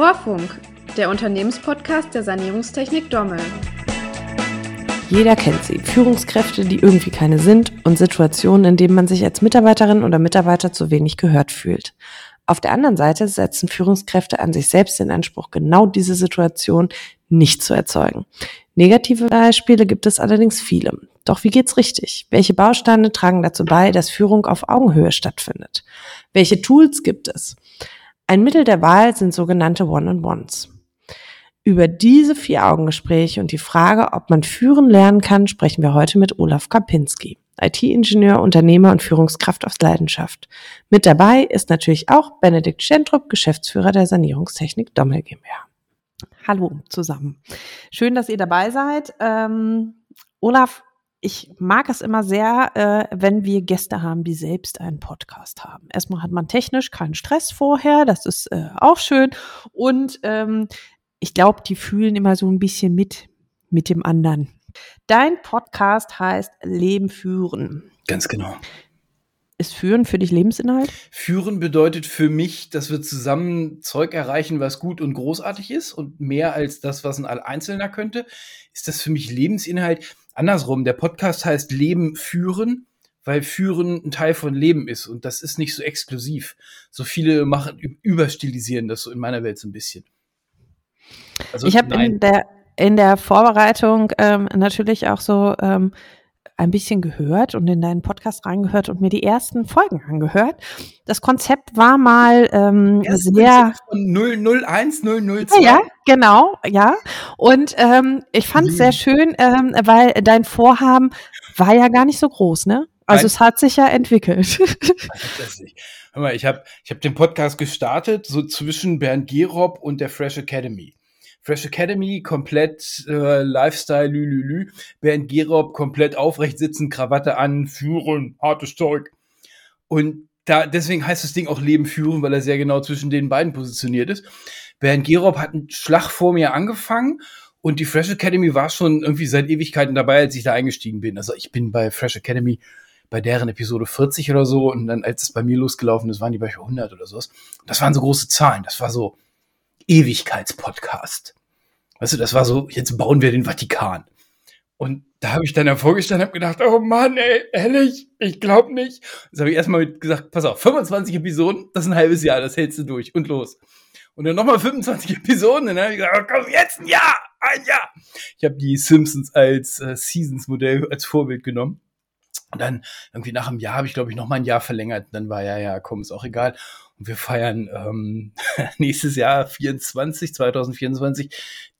Vorfunk, der Unternehmenspodcast der Sanierungstechnik Dommel. Jeder kennt sie. Führungskräfte, die irgendwie keine sind und Situationen, in denen man sich als Mitarbeiterin oder Mitarbeiter zu wenig gehört fühlt. Auf der anderen Seite setzen Führungskräfte an sich selbst den Anspruch, genau diese Situation nicht zu erzeugen. Negative Beispiele gibt es allerdings viele. Doch wie geht's richtig? Welche Bausteine tragen dazu bei, dass Führung auf Augenhöhe stattfindet? Welche Tools gibt es? Ein Mittel der Wahl sind sogenannte One-on-Ones. Über diese vier Augengespräche und die Frage, ob man führen lernen kann, sprechen wir heute mit Olaf Kapinski, IT-Ingenieur, Unternehmer und Führungskraft aus Leidenschaft. Mit dabei ist natürlich auch Benedikt Schentrup, Geschäftsführer der Sanierungstechnik Dommel GmbH. Hallo zusammen. Schön, dass ihr dabei seid. Ähm, Olaf, ich mag es immer sehr, äh, wenn wir Gäste haben, die selbst einen Podcast haben. Erstmal hat man technisch keinen Stress vorher, das ist äh, auch schön. Und ähm, ich glaube, die fühlen immer so ein bisschen mit mit dem anderen. Dein Podcast heißt Leben führen. Ganz genau. Ist Führen für dich Lebensinhalt? Führen bedeutet für mich, dass wir zusammen Zeug erreichen, was gut und großartig ist und mehr als das, was ein Einzelner könnte. Ist das für mich Lebensinhalt? Andersrum, der Podcast heißt Leben führen, weil Führen ein Teil von Leben ist und das ist nicht so exklusiv. So viele machen, überstilisieren das so in meiner Welt so ein bisschen. Also, ich habe in der, in der Vorbereitung ähm, natürlich auch so ähm, ein bisschen gehört und in deinen Podcast reingehört und mir die ersten Folgen angehört. Das Konzept war mal ähm, sehr von 001 002. Ja, ja, genau, ja. Und ähm, ich fand es sehr schön, ähm, weil dein Vorhaben war ja gar nicht so groß, ne? Also Nein. es hat sich ja entwickelt. Hör mal, ich habe ich hab den Podcast gestartet, so zwischen Bernd Gerob und der Fresh Academy. Fresh Academy komplett äh, Lifestyle, lülülü. Bernd Gerob komplett aufrecht sitzen, Krawatte an, führen, hartes Zeug. Und da, deswegen heißt das Ding auch Leben führen, weil er sehr genau zwischen den beiden positioniert ist. Bernd Gerob hat einen Schlag vor mir angefangen und die Fresh Academy war schon irgendwie seit Ewigkeiten dabei, als ich da eingestiegen bin. Also ich bin bei Fresh Academy bei deren Episode 40 oder so und dann, als es bei mir losgelaufen ist, waren die bei 100 oder sowas. Das waren so große Zahlen. Das war so, Ewigkeitspodcast. Weißt du, das war so, jetzt bauen wir den Vatikan. Und da habe ich dann davor gestanden und habe gedacht, oh Mann, ey, ehrlich, ich glaube nicht. Jetzt habe ich erstmal gesagt, pass auf, 25 Episoden, das ist ein halbes Jahr, das hältst du durch und los. Und dann nochmal 25 Episoden, und dann habe ich gesagt, oh, komm, jetzt ein Jahr, ein Jahr. Ich habe die Simpsons als äh, Seasons-Modell als Vorbild genommen. Und dann irgendwie nach einem Jahr habe ich, glaube ich, noch mal ein Jahr verlängert. Dann war ja, ja, komm, ist auch egal. Und wir feiern ähm, nächstes Jahr 24, 2024,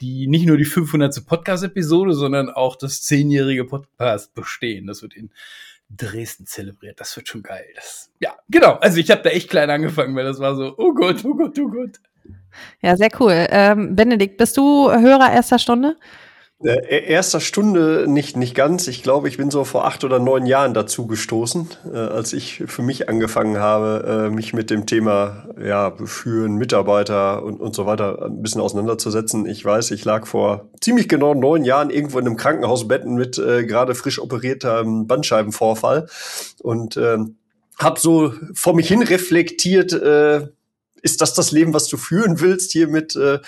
die nicht nur die 500. Podcast-Episode, sondern auch das zehnjährige Podcast-Bestehen. Das wird in Dresden zelebriert. Das wird schon geil. Das, ja, genau. Also ich habe da echt klein angefangen, weil das war so, oh Gott, oh Gott, oh Gott. Ja, sehr cool. Ähm, Benedikt, bist du Hörer erster Stunde? Äh, erster Stunde nicht, nicht ganz. Ich glaube, ich bin so vor acht oder neun Jahren dazu gestoßen, äh, als ich für mich angefangen habe, äh, mich mit dem Thema ja, Führen, Mitarbeiter und, und so weiter ein bisschen auseinanderzusetzen. Ich weiß, ich lag vor ziemlich genau neun Jahren irgendwo in einem Krankenhausbetten mit äh, gerade frisch operiertem Bandscheibenvorfall und äh, habe so vor mich hin reflektiert, äh, ist das das Leben, was du führen willst, hier mit äh,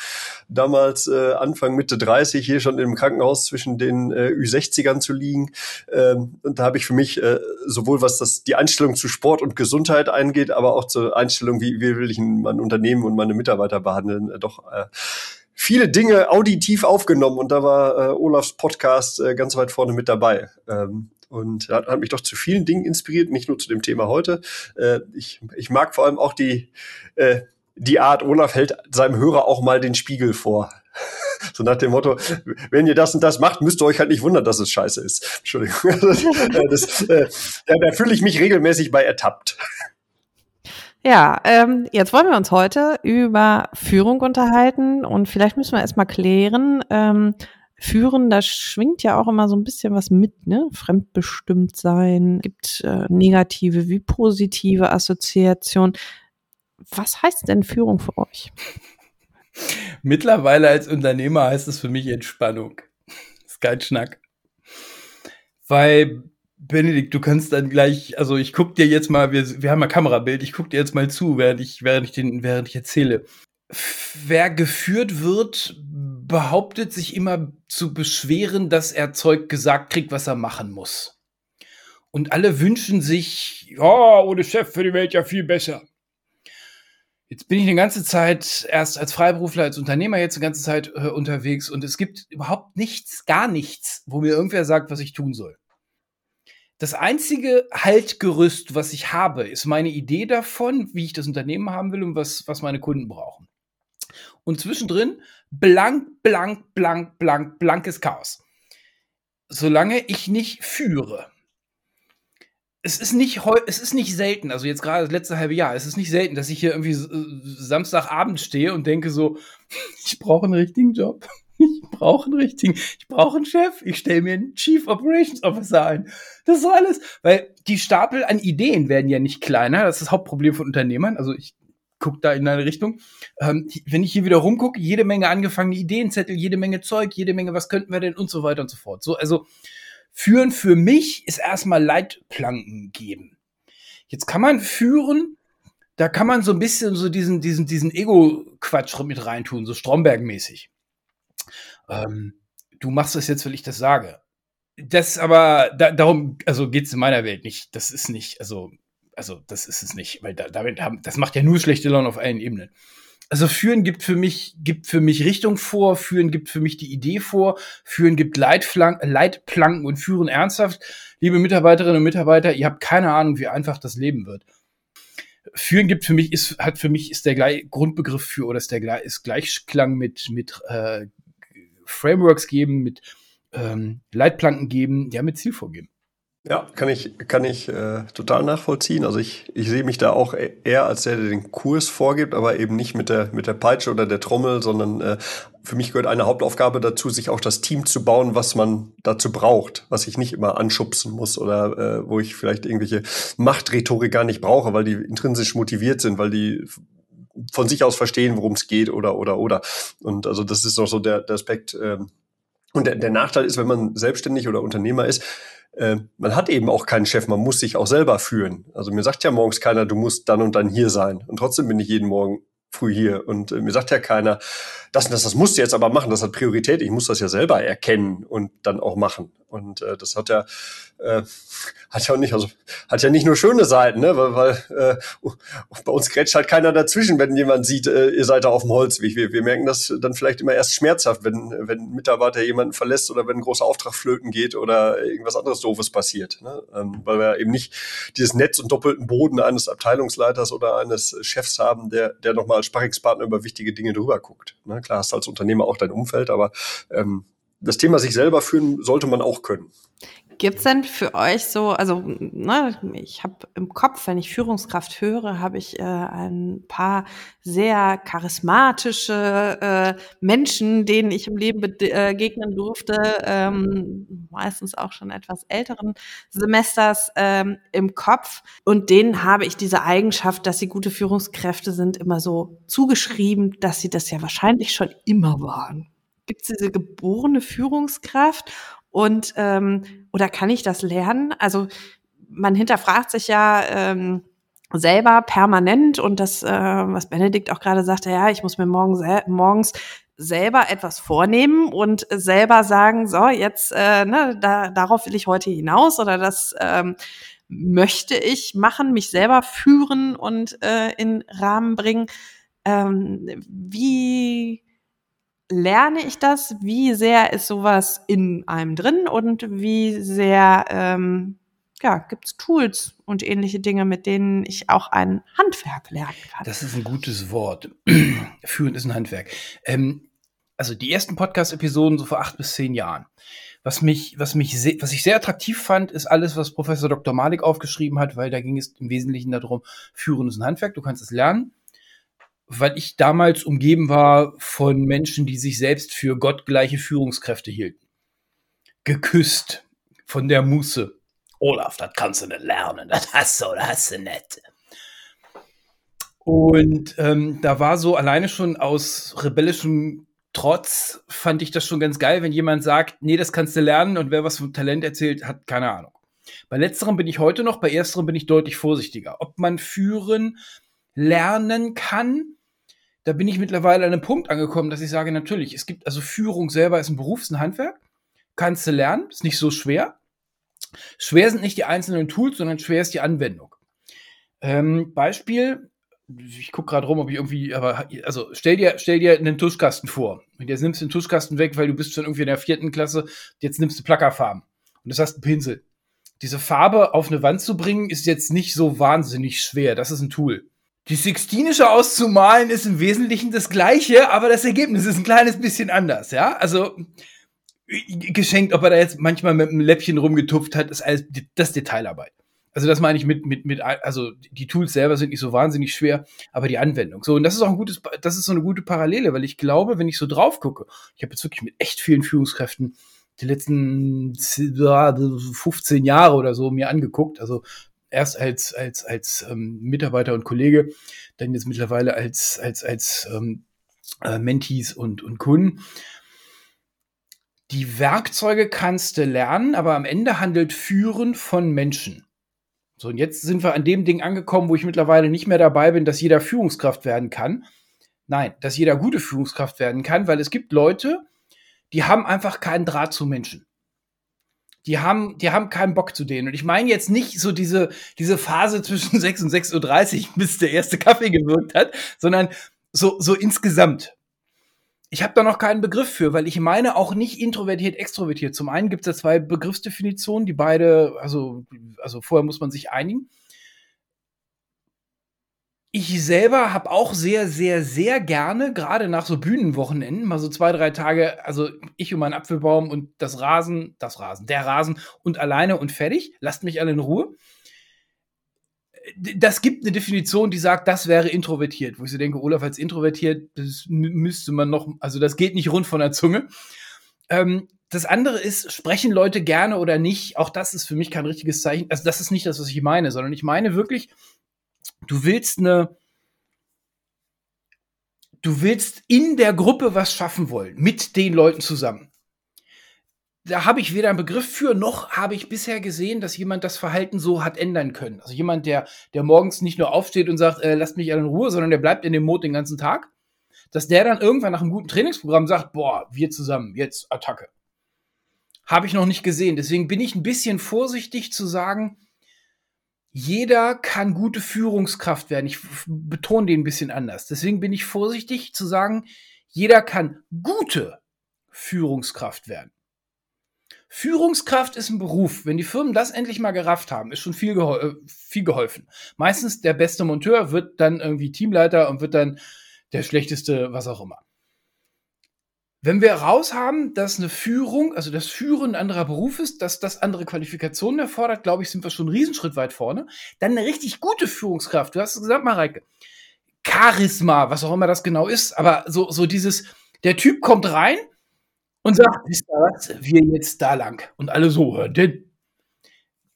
damals äh, Anfang, Mitte 30, hier schon im Krankenhaus zwischen den äh, Ü60ern zu liegen. Ähm, und da habe ich für mich äh, sowohl was das die Einstellung zu Sport und Gesundheit eingeht, aber auch zur Einstellung, wie, wie will ich mein Unternehmen und meine Mitarbeiter behandeln, äh, doch äh, viele Dinge auditiv aufgenommen und da war äh, Olafs Podcast äh, ganz weit vorne mit dabei. Ähm, und hat, hat mich doch zu vielen Dingen inspiriert, nicht nur zu dem Thema heute. Äh, ich, ich mag vor allem auch die, äh, die Art, Olaf hält seinem Hörer auch mal den Spiegel vor. So nach dem Motto, wenn ihr das und das macht, müsst ihr euch halt nicht wundern, dass es scheiße ist. Entschuldigung. das, äh, da, da fühle ich mich regelmäßig bei ertappt. Ja, ähm, jetzt wollen wir uns heute über Führung unterhalten und vielleicht müssen wir erstmal klären, ähm, Führen, da schwingt ja auch immer so ein bisschen was mit, ne? Fremdbestimmt sein, gibt äh, negative wie positive Assoziation. Was heißt denn Führung für euch? Mittlerweile als Unternehmer heißt es für mich Entspannung. ist kein Schnack. Weil, Benedikt, du kannst dann gleich, also ich guck dir jetzt mal, wir, wir haben ein Kamerabild, ich guck dir jetzt mal zu, während ich, während ich den, während ich erzähle. wer geführt wird, behauptet sich immer zu beschweren, dass er Zeug gesagt kriegt, was er machen muss. Und alle wünschen sich, ja, ohne Chef für die Welt ja viel besser. Jetzt bin ich eine ganze Zeit erst als Freiberufler, als Unternehmer jetzt eine ganze Zeit äh, unterwegs und es gibt überhaupt nichts, gar nichts, wo mir irgendwer sagt, was ich tun soll. Das einzige Haltgerüst, was ich habe, ist meine Idee davon, wie ich das Unternehmen haben will und was, was meine Kunden brauchen. Und zwischendrin blank, blank, blank, blank, blankes Chaos. Solange ich nicht führe. Es ist nicht es ist nicht selten, also jetzt gerade das letzte halbe Jahr, es ist nicht selten, dass ich hier irgendwie äh, Samstagabend stehe und denke so, ich brauche einen richtigen Job. Ich brauche einen richtigen, ich brauche einen Chef, ich stelle mir einen Chief Operations Officer ein. Das ist alles, weil die Stapel an Ideen werden ja nicht kleiner, das ist das Hauptproblem von Unternehmern. Also ich gucke da in eine Richtung. Ähm, wenn ich hier wieder rumgucke, jede Menge angefangene Ideenzettel, jede Menge Zeug, jede Menge, was könnten wir denn und so weiter und so fort. So, also führen für mich ist erstmal Leitplanken geben. Jetzt kann man führen, da kann man so ein bisschen so diesen, diesen, diesen Ego-Quatsch mit reintun, so Stromberg-mäßig. Ähm, du machst das jetzt, weil ich das sage. Das aber, da, darum, also geht's in meiner Welt nicht. Das ist nicht, also also das ist es nicht, weil da, damit haben, das macht ja nur schlechte Laune auf allen Ebenen. Also führen gibt für mich, gibt für mich Richtung vor, führen gibt für mich die Idee vor, führen gibt Leitflank, Leitplanken und führen ernsthaft. Liebe Mitarbeiterinnen und Mitarbeiter, ihr habt keine Ahnung, wie einfach das Leben wird. Führen gibt für mich, ist, hat für mich, ist der gleich, Grundbegriff für, oder ist der ist Gleichklang mit, mit äh, Frameworks geben, mit ähm, Leitplanken geben, ja, mit Ziel vorgeben. Ja, kann ich, kann ich äh, total nachvollziehen. Also ich, ich sehe mich da auch e-, eher als der, der den Kurs vorgibt, aber eben nicht mit der, mit der Peitsche oder der Trommel, sondern äh, für mich gehört eine Hauptaufgabe dazu, sich auch das Team zu bauen, was man dazu braucht, was ich nicht immer anschubsen muss oder äh, wo ich vielleicht irgendwelche Machtrhetorik gar nicht brauche, weil die intrinsisch motiviert sind, weil die von sich aus verstehen, worum es geht oder oder oder. Und also das ist noch so der, der Aspekt. Ähm, und der, der Nachteil ist, wenn man selbstständig oder Unternehmer ist, äh, man hat eben auch keinen Chef, man muss sich auch selber führen. Also mir sagt ja morgens keiner, du musst dann und dann hier sein. Und trotzdem bin ich jeden Morgen früh hier. Und äh, mir sagt ja keiner, das, das, das musst du jetzt aber machen, das hat Priorität. Ich muss das ja selber erkennen und dann auch machen. Und äh, das hat ja, äh, hat ja nicht, also hat ja nicht nur schöne Seiten, ne? weil, weil äh, bei uns grätscht halt keiner dazwischen, wenn jemand sieht, äh, ihr seid da auf dem Holzweg. Wir, wir merken das dann vielleicht immer erst schmerzhaft, wenn, wenn ein Mitarbeiter jemanden verlässt oder wenn ein großer Auftrag flöten geht oder irgendwas anderes Doofes passiert. Ne? Ähm, weil wir eben nicht dieses Netz und doppelten Boden eines Abteilungsleiters oder eines Chefs haben, der, der nochmal als Sparringspartner über wichtige Dinge drüber guckt. Ne? Klar hast du als Unternehmer auch dein Umfeld, aber ähm, das Thema sich selber führen sollte man auch können. Gibt es denn für euch so, also ne, ich habe im Kopf, wenn ich Führungskraft höre, habe ich äh, ein paar sehr charismatische äh, Menschen, denen ich im Leben begegnen äh, durfte, ähm, meistens auch schon etwas älteren Semesters ähm, im Kopf. Und denen habe ich diese Eigenschaft, dass sie gute Führungskräfte sind, immer so zugeschrieben, dass sie das ja wahrscheinlich schon immer waren. Gibt es diese geborene Führungskraft und ähm, oder kann ich das lernen? Also man hinterfragt sich ja ähm, selber permanent und das, äh, was Benedikt auch gerade sagte, ja, ich muss mir morgen sel morgens selber etwas vornehmen und selber sagen, so jetzt, äh, ne, da, darauf will ich heute hinaus oder das ähm, möchte ich machen, mich selber führen und äh, in Rahmen bringen. Ähm, wie lerne ich das? Wie sehr ist sowas in einem drin und wie sehr ähm, ja, gibt es Tools und ähnliche Dinge, mit denen ich auch ein Handwerk lernen kann? Das ist ein gutes Wort. Führen ist ein Handwerk. Ähm, also die ersten Podcast-Episoden so vor acht bis zehn Jahren. Was mich, was mich, was ich sehr attraktiv fand, ist alles, was Professor Dr. Malik aufgeschrieben hat, weil da ging es im Wesentlichen darum, Führen ist ein Handwerk, du kannst es lernen weil ich damals umgeben war von Menschen, die sich selbst für gottgleiche Führungskräfte hielten. Geküsst von der Muße. Olaf, das kannst du nicht lernen, das hast du oder hast du nicht. Und ähm, da war so alleine schon aus rebellischem Trotz fand ich das schon ganz geil, wenn jemand sagt, nee, das kannst du lernen und wer was von Talent erzählt, hat keine Ahnung. Bei letzterem bin ich heute noch, bei ersterem bin ich deutlich vorsichtiger. Ob man führen lernen kann, da bin ich mittlerweile an einem Punkt angekommen, dass ich sage, natürlich, es gibt, also Führung selber ist ein Beruf, ist ein Handwerk, kannst du lernen, ist nicht so schwer. Schwer sind nicht die einzelnen Tools, sondern schwer ist die Anwendung. Ähm, Beispiel, ich gucke gerade rum, ob ich irgendwie, aber also stell dir, stell dir einen Tuschkasten vor. Und jetzt nimmst du den Tuschkasten weg, weil du bist schon irgendwie in der vierten Klasse, jetzt nimmst du Plackerfarben. Und das hast einen Pinsel. Diese Farbe auf eine Wand zu bringen, ist jetzt nicht so wahnsinnig schwer. Das ist ein Tool. Die Sixtinische auszumalen ist im Wesentlichen das gleiche, aber das Ergebnis ist ein kleines bisschen anders, ja? Also, geschenkt, ob er da jetzt manchmal mit einem Läppchen rumgetupft hat, ist alles das Detailarbeit. Also das meine ich mit, mit, mit, also die Tools selber sind nicht so wahnsinnig schwer, aber die Anwendung. So, und das ist auch ein gutes, das ist so eine gute Parallele, weil ich glaube, wenn ich so drauf gucke, ich habe jetzt wirklich mit echt vielen Führungskräften die letzten 15 Jahre oder so mir angeguckt, also erst als, als, als ähm, Mitarbeiter und Kollege, dann jetzt mittlerweile als, als, als ähm, äh, Mentees und, und Kunden. Die Werkzeuge kannst du lernen, aber am Ende handelt Führen von Menschen. So, und jetzt sind wir an dem Ding angekommen, wo ich mittlerweile nicht mehr dabei bin, dass jeder Führungskraft werden kann. Nein, dass jeder gute Führungskraft werden kann, weil es gibt Leute, die haben einfach keinen Draht zu Menschen. Die haben, die haben keinen Bock zu denen. Und ich meine jetzt nicht so diese, diese Phase zwischen 6 und 6.30 Uhr, bis der erste Kaffee gewirkt hat, sondern so, so insgesamt. Ich habe da noch keinen Begriff für, weil ich meine auch nicht introvertiert, extrovertiert. Zum einen gibt es da zwei Begriffsdefinitionen, die beide, also, also vorher muss man sich einigen. Ich selber habe auch sehr, sehr, sehr gerne, gerade nach so Bühnenwochenenden, mal so zwei, drei Tage, also ich und mein Apfelbaum und das Rasen, das Rasen, der Rasen und alleine und fertig. Lasst mich alle in Ruhe das gibt eine Definition, die sagt, das wäre introvertiert. Wo ich so denke, Olaf als introvertiert, das müsste man noch, also das geht nicht rund von der Zunge. Ähm, das andere ist, sprechen Leute gerne oder nicht? Auch das ist für mich kein richtiges Zeichen. Also das ist nicht das, was ich meine, sondern ich meine wirklich, du willst eine, du willst in der Gruppe was schaffen wollen, mit den Leuten zusammen da habe ich weder einen Begriff für, noch habe ich bisher gesehen, dass jemand das Verhalten so hat ändern können. Also jemand, der, der morgens nicht nur aufsteht und sagt, äh, lasst mich alle in Ruhe, sondern der bleibt in dem Mode den ganzen Tag, dass der dann irgendwann nach einem guten Trainingsprogramm sagt, boah, wir zusammen, jetzt Attacke. Habe ich noch nicht gesehen. Deswegen bin ich ein bisschen vorsichtig zu sagen, jeder kann gute Führungskraft werden. Ich betone den ein bisschen anders. Deswegen bin ich vorsichtig zu sagen, jeder kann gute Führungskraft werden. Führungskraft ist ein Beruf. Wenn die Firmen das endlich mal gerafft haben, ist schon viel, gehol äh, viel geholfen. Meistens der beste Monteur wird dann irgendwie Teamleiter und wird dann der schlechteste, was auch immer. Wenn wir raus haben, dass eine Führung, also das Führen ein anderer Beruf ist, dass das andere Qualifikationen erfordert, glaube ich, sind wir schon einen Riesenschritt weit vorne. Dann eine richtig gute Führungskraft. Du hast es gesagt, Mareike. Charisma, was auch immer das genau ist, aber so, so dieses, der Typ kommt rein und sagt, wisst ihr was, wir jetzt da lang. Und alle so, denn?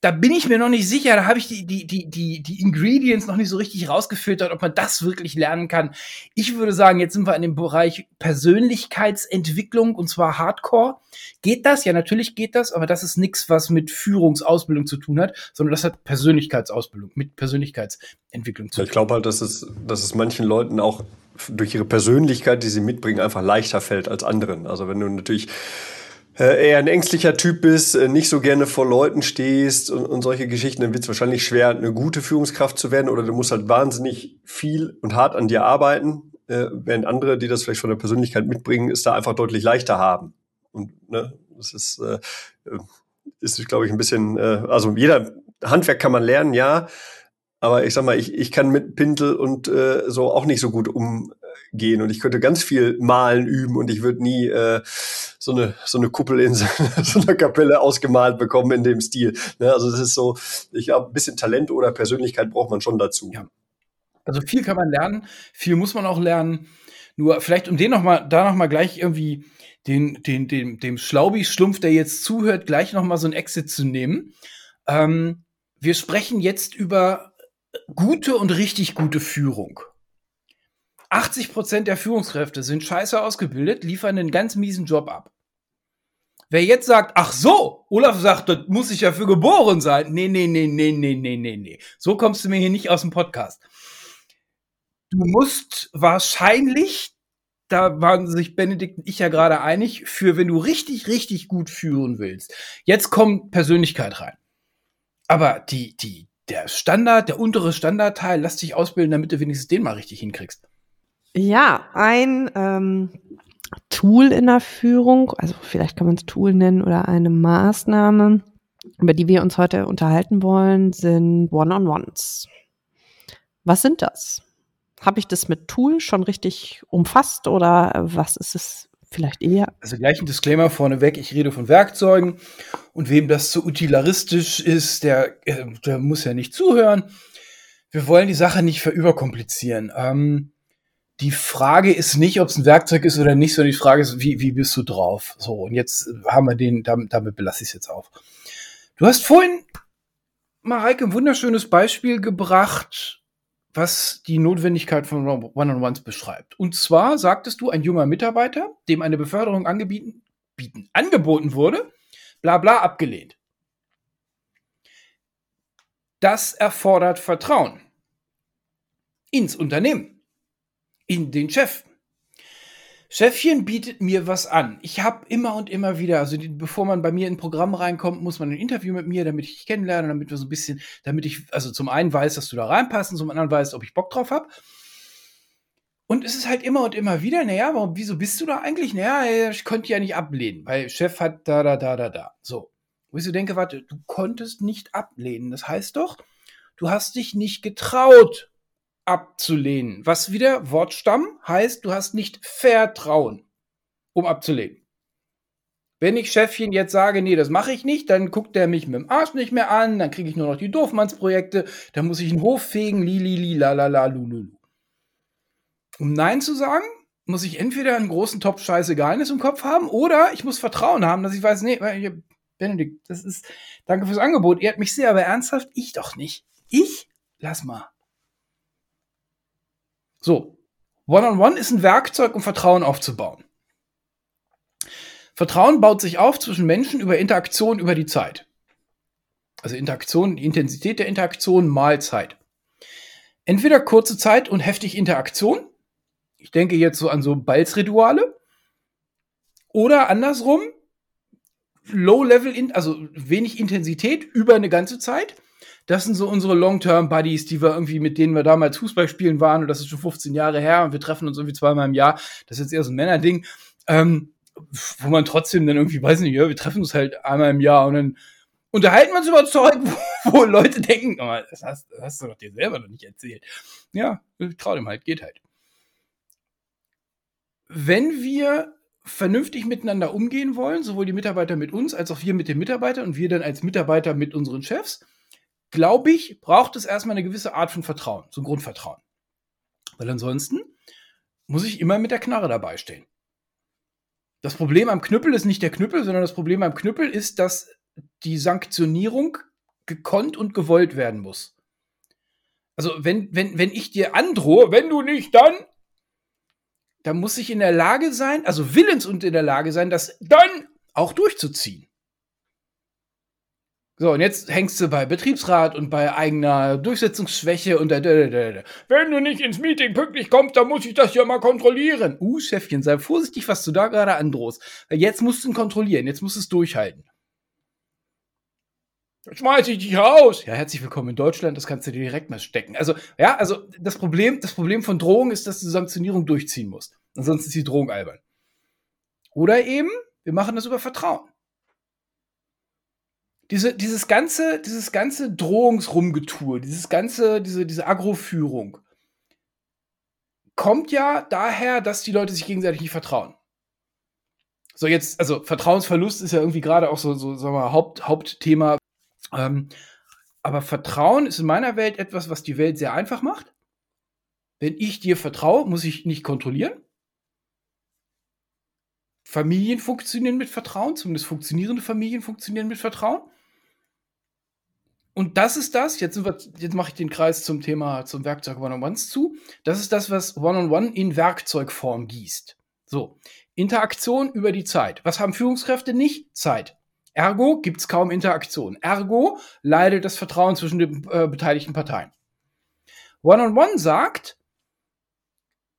Da bin ich mir noch nicht sicher, da habe ich die, die, die, die, die Ingredients noch nicht so richtig rausgefiltert, ob man das wirklich lernen kann. Ich würde sagen, jetzt sind wir in dem Bereich Persönlichkeitsentwicklung und zwar Hardcore. Geht das? Ja, natürlich geht das, aber das ist nichts, was mit Führungsausbildung zu tun hat, sondern das hat Persönlichkeitsausbildung, mit Persönlichkeitsentwicklung zu tun. Ich glaube halt, dass es, dass es manchen Leuten auch durch ihre Persönlichkeit, die sie mitbringen, einfach leichter fällt als anderen. Also wenn du natürlich eher ein ängstlicher Typ bist, äh, nicht so gerne vor Leuten stehst und, und solche Geschichten, dann wird es wahrscheinlich schwer, eine gute Führungskraft zu werden oder du musst halt wahnsinnig viel und hart an dir arbeiten, äh, während andere, die das vielleicht von der Persönlichkeit mitbringen, es da einfach deutlich leichter haben. Und ne, das ist, äh, ist glaube ich, ein bisschen, äh, also jeder Handwerk kann man lernen, ja, aber ich sag mal, ich, ich kann mit Pintel und äh, so auch nicht so gut umgehen. Und ich könnte ganz viel malen üben und ich würde nie äh, so, eine, so eine Kuppel in so, so einer Kapelle ausgemalt bekommen in dem Stil. Ne? Also das ist so, ich glaube, ein bisschen Talent oder Persönlichkeit braucht man schon dazu. Ja. Also viel kann man lernen, viel muss man auch lernen. Nur vielleicht, um den noch mal, da noch mal gleich irgendwie den, den, den, dem Schlaubi-Schlumpf, der jetzt zuhört, gleich noch mal so ein Exit zu nehmen. Ähm, wir sprechen jetzt über gute und richtig gute Führung. 80 Prozent der Führungskräfte sind scheiße ausgebildet, liefern einen ganz miesen Job ab. Wer jetzt sagt, ach so, Olaf sagt, das muss ich ja für geboren sein. Nee, nee, nee, nee, nee, nee, nee, nee. So kommst du mir hier nicht aus dem Podcast. du musst wahrscheinlich, da waren sich Benedikt und ich ja gerade einig, für wenn du richtig, richtig gut führen willst. Jetzt kommt Persönlichkeit rein. Aber die, die, der Standard, der untere Standardteil, lass dich ausbilden, damit du wenigstens den mal richtig hinkriegst. Ja, ein ähm, Tool in der Führung, also vielleicht kann man es Tool nennen oder eine Maßnahme, über die wir uns heute unterhalten wollen, sind One-on-Ones. Was sind das? Habe ich das mit Tool schon richtig umfasst oder was ist es vielleicht eher? Also gleich ein Disclaimer vorneweg, ich rede von Werkzeugen und wem das zu so utilaristisch ist, der, äh, der muss ja nicht zuhören. Wir wollen die Sache nicht verüberkomplizieren. Ähm, die Frage ist nicht, ob es ein Werkzeug ist oder nicht, sondern die Frage ist, wie, wie bist du drauf? So, und jetzt haben wir den, damit, damit belasse ich es jetzt auch. Du hast vorhin, Mareike, ein wunderschönes Beispiel gebracht, was die Notwendigkeit von One-on-Ones beschreibt. Und zwar sagtest du, ein junger Mitarbeiter, dem eine Beförderung angebieten, bieten, angeboten wurde, bla bla abgelehnt. Das erfordert Vertrauen ins Unternehmen in den Chef. Chefchen bietet mir was an. Ich habe immer und immer wieder, also die, bevor man bei mir in ein Programm reinkommt, muss man ein Interview mit mir, damit ich dich kennenlerne, damit wir so ein bisschen, damit ich, also zum einen weiß, dass du da reinpasst und zum anderen weiß, ob ich Bock drauf habe. Und es ist halt immer und immer wieder, naja, warum, wieso bist du da eigentlich? Naja, ich konnte ja nicht ablehnen, weil Chef hat da, da, da, da, da. So. Wo ich so denke, warte, du konntest nicht ablehnen. Das heißt doch, du hast dich nicht getraut, abzulehnen. Was wieder Wortstamm heißt, du hast nicht Vertrauen, um abzulehnen. Wenn ich Chefchen jetzt sage, nee, das mache ich nicht, dann guckt der mich mit dem Arsch nicht mehr an, dann kriege ich nur noch die Doofmannsprojekte, dann muss ich einen Hof fegen, li, li, li, la, la, la, lu, lu, lu. Um Nein zu sagen, muss ich entweder einen großen Topf Scheiße Geheimnis im Kopf haben oder ich muss Vertrauen haben, dass ich weiß, nee, Benedikt, das ist, danke fürs Angebot, ehrt mich sehr, aber ernsthaft, ich doch nicht. Ich? Lass mal. So, One-on-One -on -One ist ein Werkzeug, um Vertrauen aufzubauen. Vertrauen baut sich auf zwischen Menschen über Interaktion über die Zeit. Also Interaktion, die Intensität der Interaktion mal Zeit. Entweder kurze Zeit und heftig Interaktion. Ich denke jetzt so an so Balzrituale. Oder andersrum, Low-Level, also wenig Intensität über eine ganze Zeit das sind so unsere Long-Term-Buddies, die wir irgendwie, mit denen wir damals Fußball spielen waren, und das ist schon 15 Jahre her, und wir treffen uns irgendwie zweimal im Jahr. Das ist jetzt eher so ein Männerding, ähm, wo man trotzdem dann irgendwie, weiß nicht, ja, wir treffen uns halt einmal im Jahr und dann unterhalten wir uns über Zeug, wo, wo Leute denken, oh, das, hast, das hast du doch dir selber noch nicht erzählt. Ja, trau dem halt, geht halt. Wenn wir vernünftig miteinander umgehen wollen, sowohl die Mitarbeiter mit uns als auch wir mit den Mitarbeitern und wir dann als Mitarbeiter mit unseren Chefs, glaube ich, braucht es erstmal eine gewisse Art von Vertrauen, so ein Grundvertrauen. Weil ansonsten muss ich immer mit der Knarre dabei stehen. Das Problem am Knüppel ist nicht der Knüppel, sondern das Problem am Knüppel ist, dass die Sanktionierung gekonnt und gewollt werden muss. Also, wenn, wenn, wenn ich dir androhe, wenn du nicht, dann, dann muss ich in der Lage sein, also willens und in der Lage sein, das dann auch durchzuziehen. So, und jetzt hängst du bei Betriebsrat und bei eigener Durchsetzungsschwäche und da, da, da, da. Wenn du nicht ins Meeting pünktlich kommst, dann muss ich das ja mal kontrollieren. Uh, Chefchen, sei vorsichtig, was du da gerade androhst. Jetzt musst du ihn kontrollieren, jetzt musst du es durchhalten. Schmeiß ich dich raus. Ja, herzlich willkommen in Deutschland, das kannst du dir direkt mal stecken. Also, ja, also das Problem, das Problem von Drohung ist, dass du Sanktionierung durchziehen musst. Ansonsten ist die Drohung albern. Oder eben, wir machen das über Vertrauen diese, dieses ganze, dieses ganze Drohungsrumgetue, dieses ganze, diese, diese Agroführung kommt ja daher, dass die Leute sich gegenseitig nicht vertrauen. So jetzt, also Vertrauensverlust ist ja irgendwie gerade auch so, so sagen wir, Haupt, Hauptthema. Ähm, aber Vertrauen ist in meiner Welt etwas, was die Welt sehr einfach macht. Wenn ich dir vertraue, muss ich nicht kontrollieren. Familien funktionieren mit Vertrauen, zumindest funktionierende Familien funktionieren mit Vertrauen. Und das ist das, jetzt, wir, jetzt mache ich den Kreis zum Thema, zum Werkzeug One-on-Ones zu. Das ist das, was One-on-One -on -One in Werkzeugform gießt. So, Interaktion über die Zeit. Was haben Führungskräfte nicht? Zeit. Ergo gibt es kaum Interaktion. Ergo leidet das Vertrauen zwischen den äh, beteiligten Parteien. One-on-One -on -One sagt,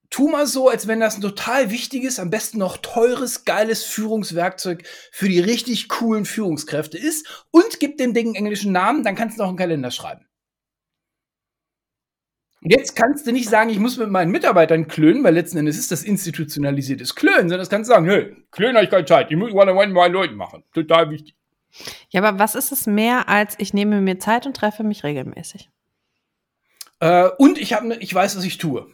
tu mal so, als wenn das ein total wichtiges, am besten noch teures, geiles Führungswerkzeug für die richtig coolen Führungskräfte ist und gib dem Ding einen englischen Namen, dann kannst du noch einen Kalender schreiben. Und jetzt kannst du nicht sagen, ich muss mit meinen Mitarbeitern klönen, weil letzten Endes ist das institutionalisiertes Klönen, sondern das kannst du sagen, nö, Klönen habe ich keine Zeit, ich muss one-on-one mit meinen Leuten machen. Total wichtig. Ja, aber was ist es mehr als ich nehme mir Zeit und treffe mich regelmäßig? Äh, und ich, hab ne, ich weiß, was ich tue.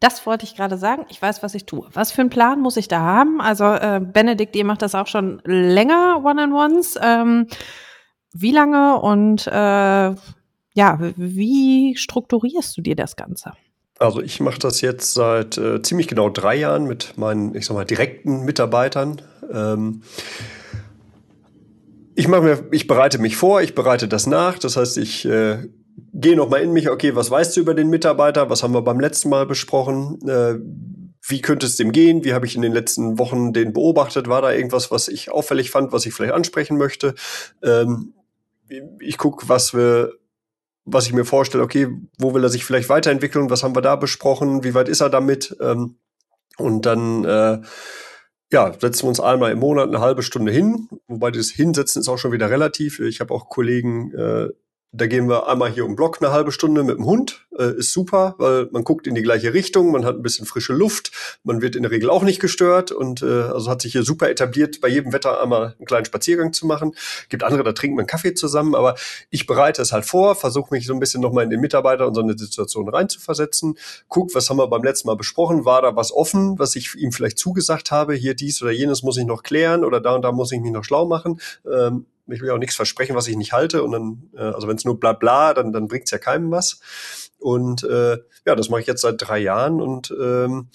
Das wollte ich gerade sagen. Ich weiß, was ich tue. Was für einen Plan muss ich da haben? Also, äh, Benedikt, ihr macht das auch schon länger, One-on-Ones. Ähm, wie lange und äh, ja, wie strukturierst du dir das Ganze? Also ich mache das jetzt seit äh, ziemlich genau drei Jahren mit meinen, ich sag mal, direkten Mitarbeitern. Ähm, ich mache mir, ich bereite mich vor, ich bereite das nach. Das heißt, ich äh, gehe noch mal in mich. Okay, was weißt du über den Mitarbeiter? Was haben wir beim letzten Mal besprochen? Äh, wie könnte es dem gehen? Wie habe ich in den letzten Wochen den beobachtet? War da irgendwas, was ich auffällig fand, was ich vielleicht ansprechen möchte? Ähm, ich gucke, was wir was ich mir vorstelle, okay, wo will er sich vielleicht weiterentwickeln, was haben wir da besprochen, wie weit ist er damit? Ähm, und dann äh, ja, setzen wir uns einmal im Monat eine halbe Stunde hin, wobei das Hinsetzen ist auch schon wieder relativ. Ich habe auch Kollegen, äh, da gehen wir einmal hier um Block eine halbe Stunde mit dem Hund. Äh, ist super, weil man guckt in die gleiche Richtung, man hat ein bisschen frische Luft, man wird in der Regel auch nicht gestört und äh, also hat sich hier super etabliert, bei jedem Wetter einmal einen kleinen Spaziergang zu machen. Gibt andere, da trinkt man Kaffee zusammen, aber ich bereite es halt vor, versuche mich so ein bisschen nochmal in den Mitarbeiter und so eine Situation reinzuversetzen. Guck, was haben wir beim letzten Mal besprochen? War da was offen, was ich ihm vielleicht zugesagt habe? Hier dies oder jenes muss ich noch klären oder da und da muss ich mich noch schlau machen. Ähm, ich will auch nichts versprechen, was ich nicht halte. Und dann, äh, also wenn es nur bla bla, dann, dann bringt es ja keinem was. Und äh, ja, das mache ich jetzt seit drei Jahren und ähm,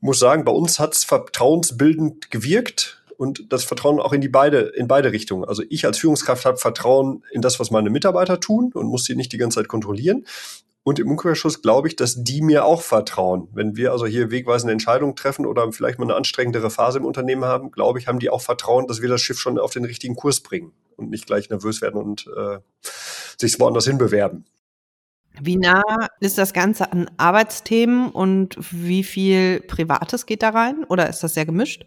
muss sagen, bei uns hat es vertrauensbildend gewirkt und das Vertrauen auch in die beide, in beide Richtungen. Also ich als Führungskraft habe Vertrauen in das, was meine Mitarbeiter tun und muss sie nicht die ganze Zeit kontrollieren. Und im Umkehrschluss glaube ich, dass die mir auch vertrauen. Wenn wir also hier wegweisende Entscheidungen treffen oder vielleicht mal eine anstrengendere Phase im Unternehmen haben, glaube ich, haben die auch Vertrauen, dass wir das Schiff schon auf den richtigen Kurs bringen und nicht gleich nervös werden und äh, sich woanders hinbewerben. Wie nah ist das Ganze an Arbeitsthemen und wie viel Privates geht da rein? Oder ist das sehr gemischt?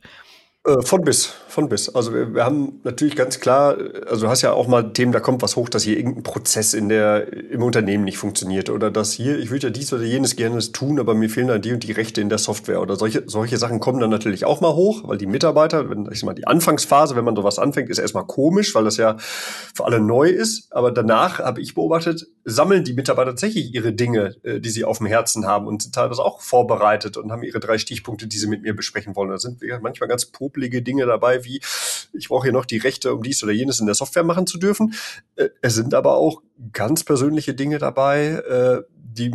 Äh, von bis, von bis. Also wir, wir, haben natürlich ganz klar, also du hast ja auch mal Themen, da kommt was hoch, dass hier irgendein Prozess in der, im Unternehmen nicht funktioniert oder dass hier, ich würde ja dies oder jenes gerne tun, aber mir fehlen dann die und die Rechte in der Software oder solche, solche Sachen kommen dann natürlich auch mal hoch, weil die Mitarbeiter, wenn ich sag mal, die Anfangsphase, wenn man sowas anfängt, ist erstmal komisch, weil das ja für alle neu ist, aber danach habe ich beobachtet, sammeln die Mitarbeiter tatsächlich ihre Dinge, äh, die sie auf dem Herzen haben und sind teilweise auch vorbereitet und haben ihre drei Stichpunkte, die sie mit mir besprechen wollen. Da sind wir manchmal ganz populär poplige Dinge dabei, wie ich brauche hier noch die Rechte, um dies oder jenes in der Software machen zu dürfen. Äh, es sind aber auch ganz persönliche Dinge dabei, äh, die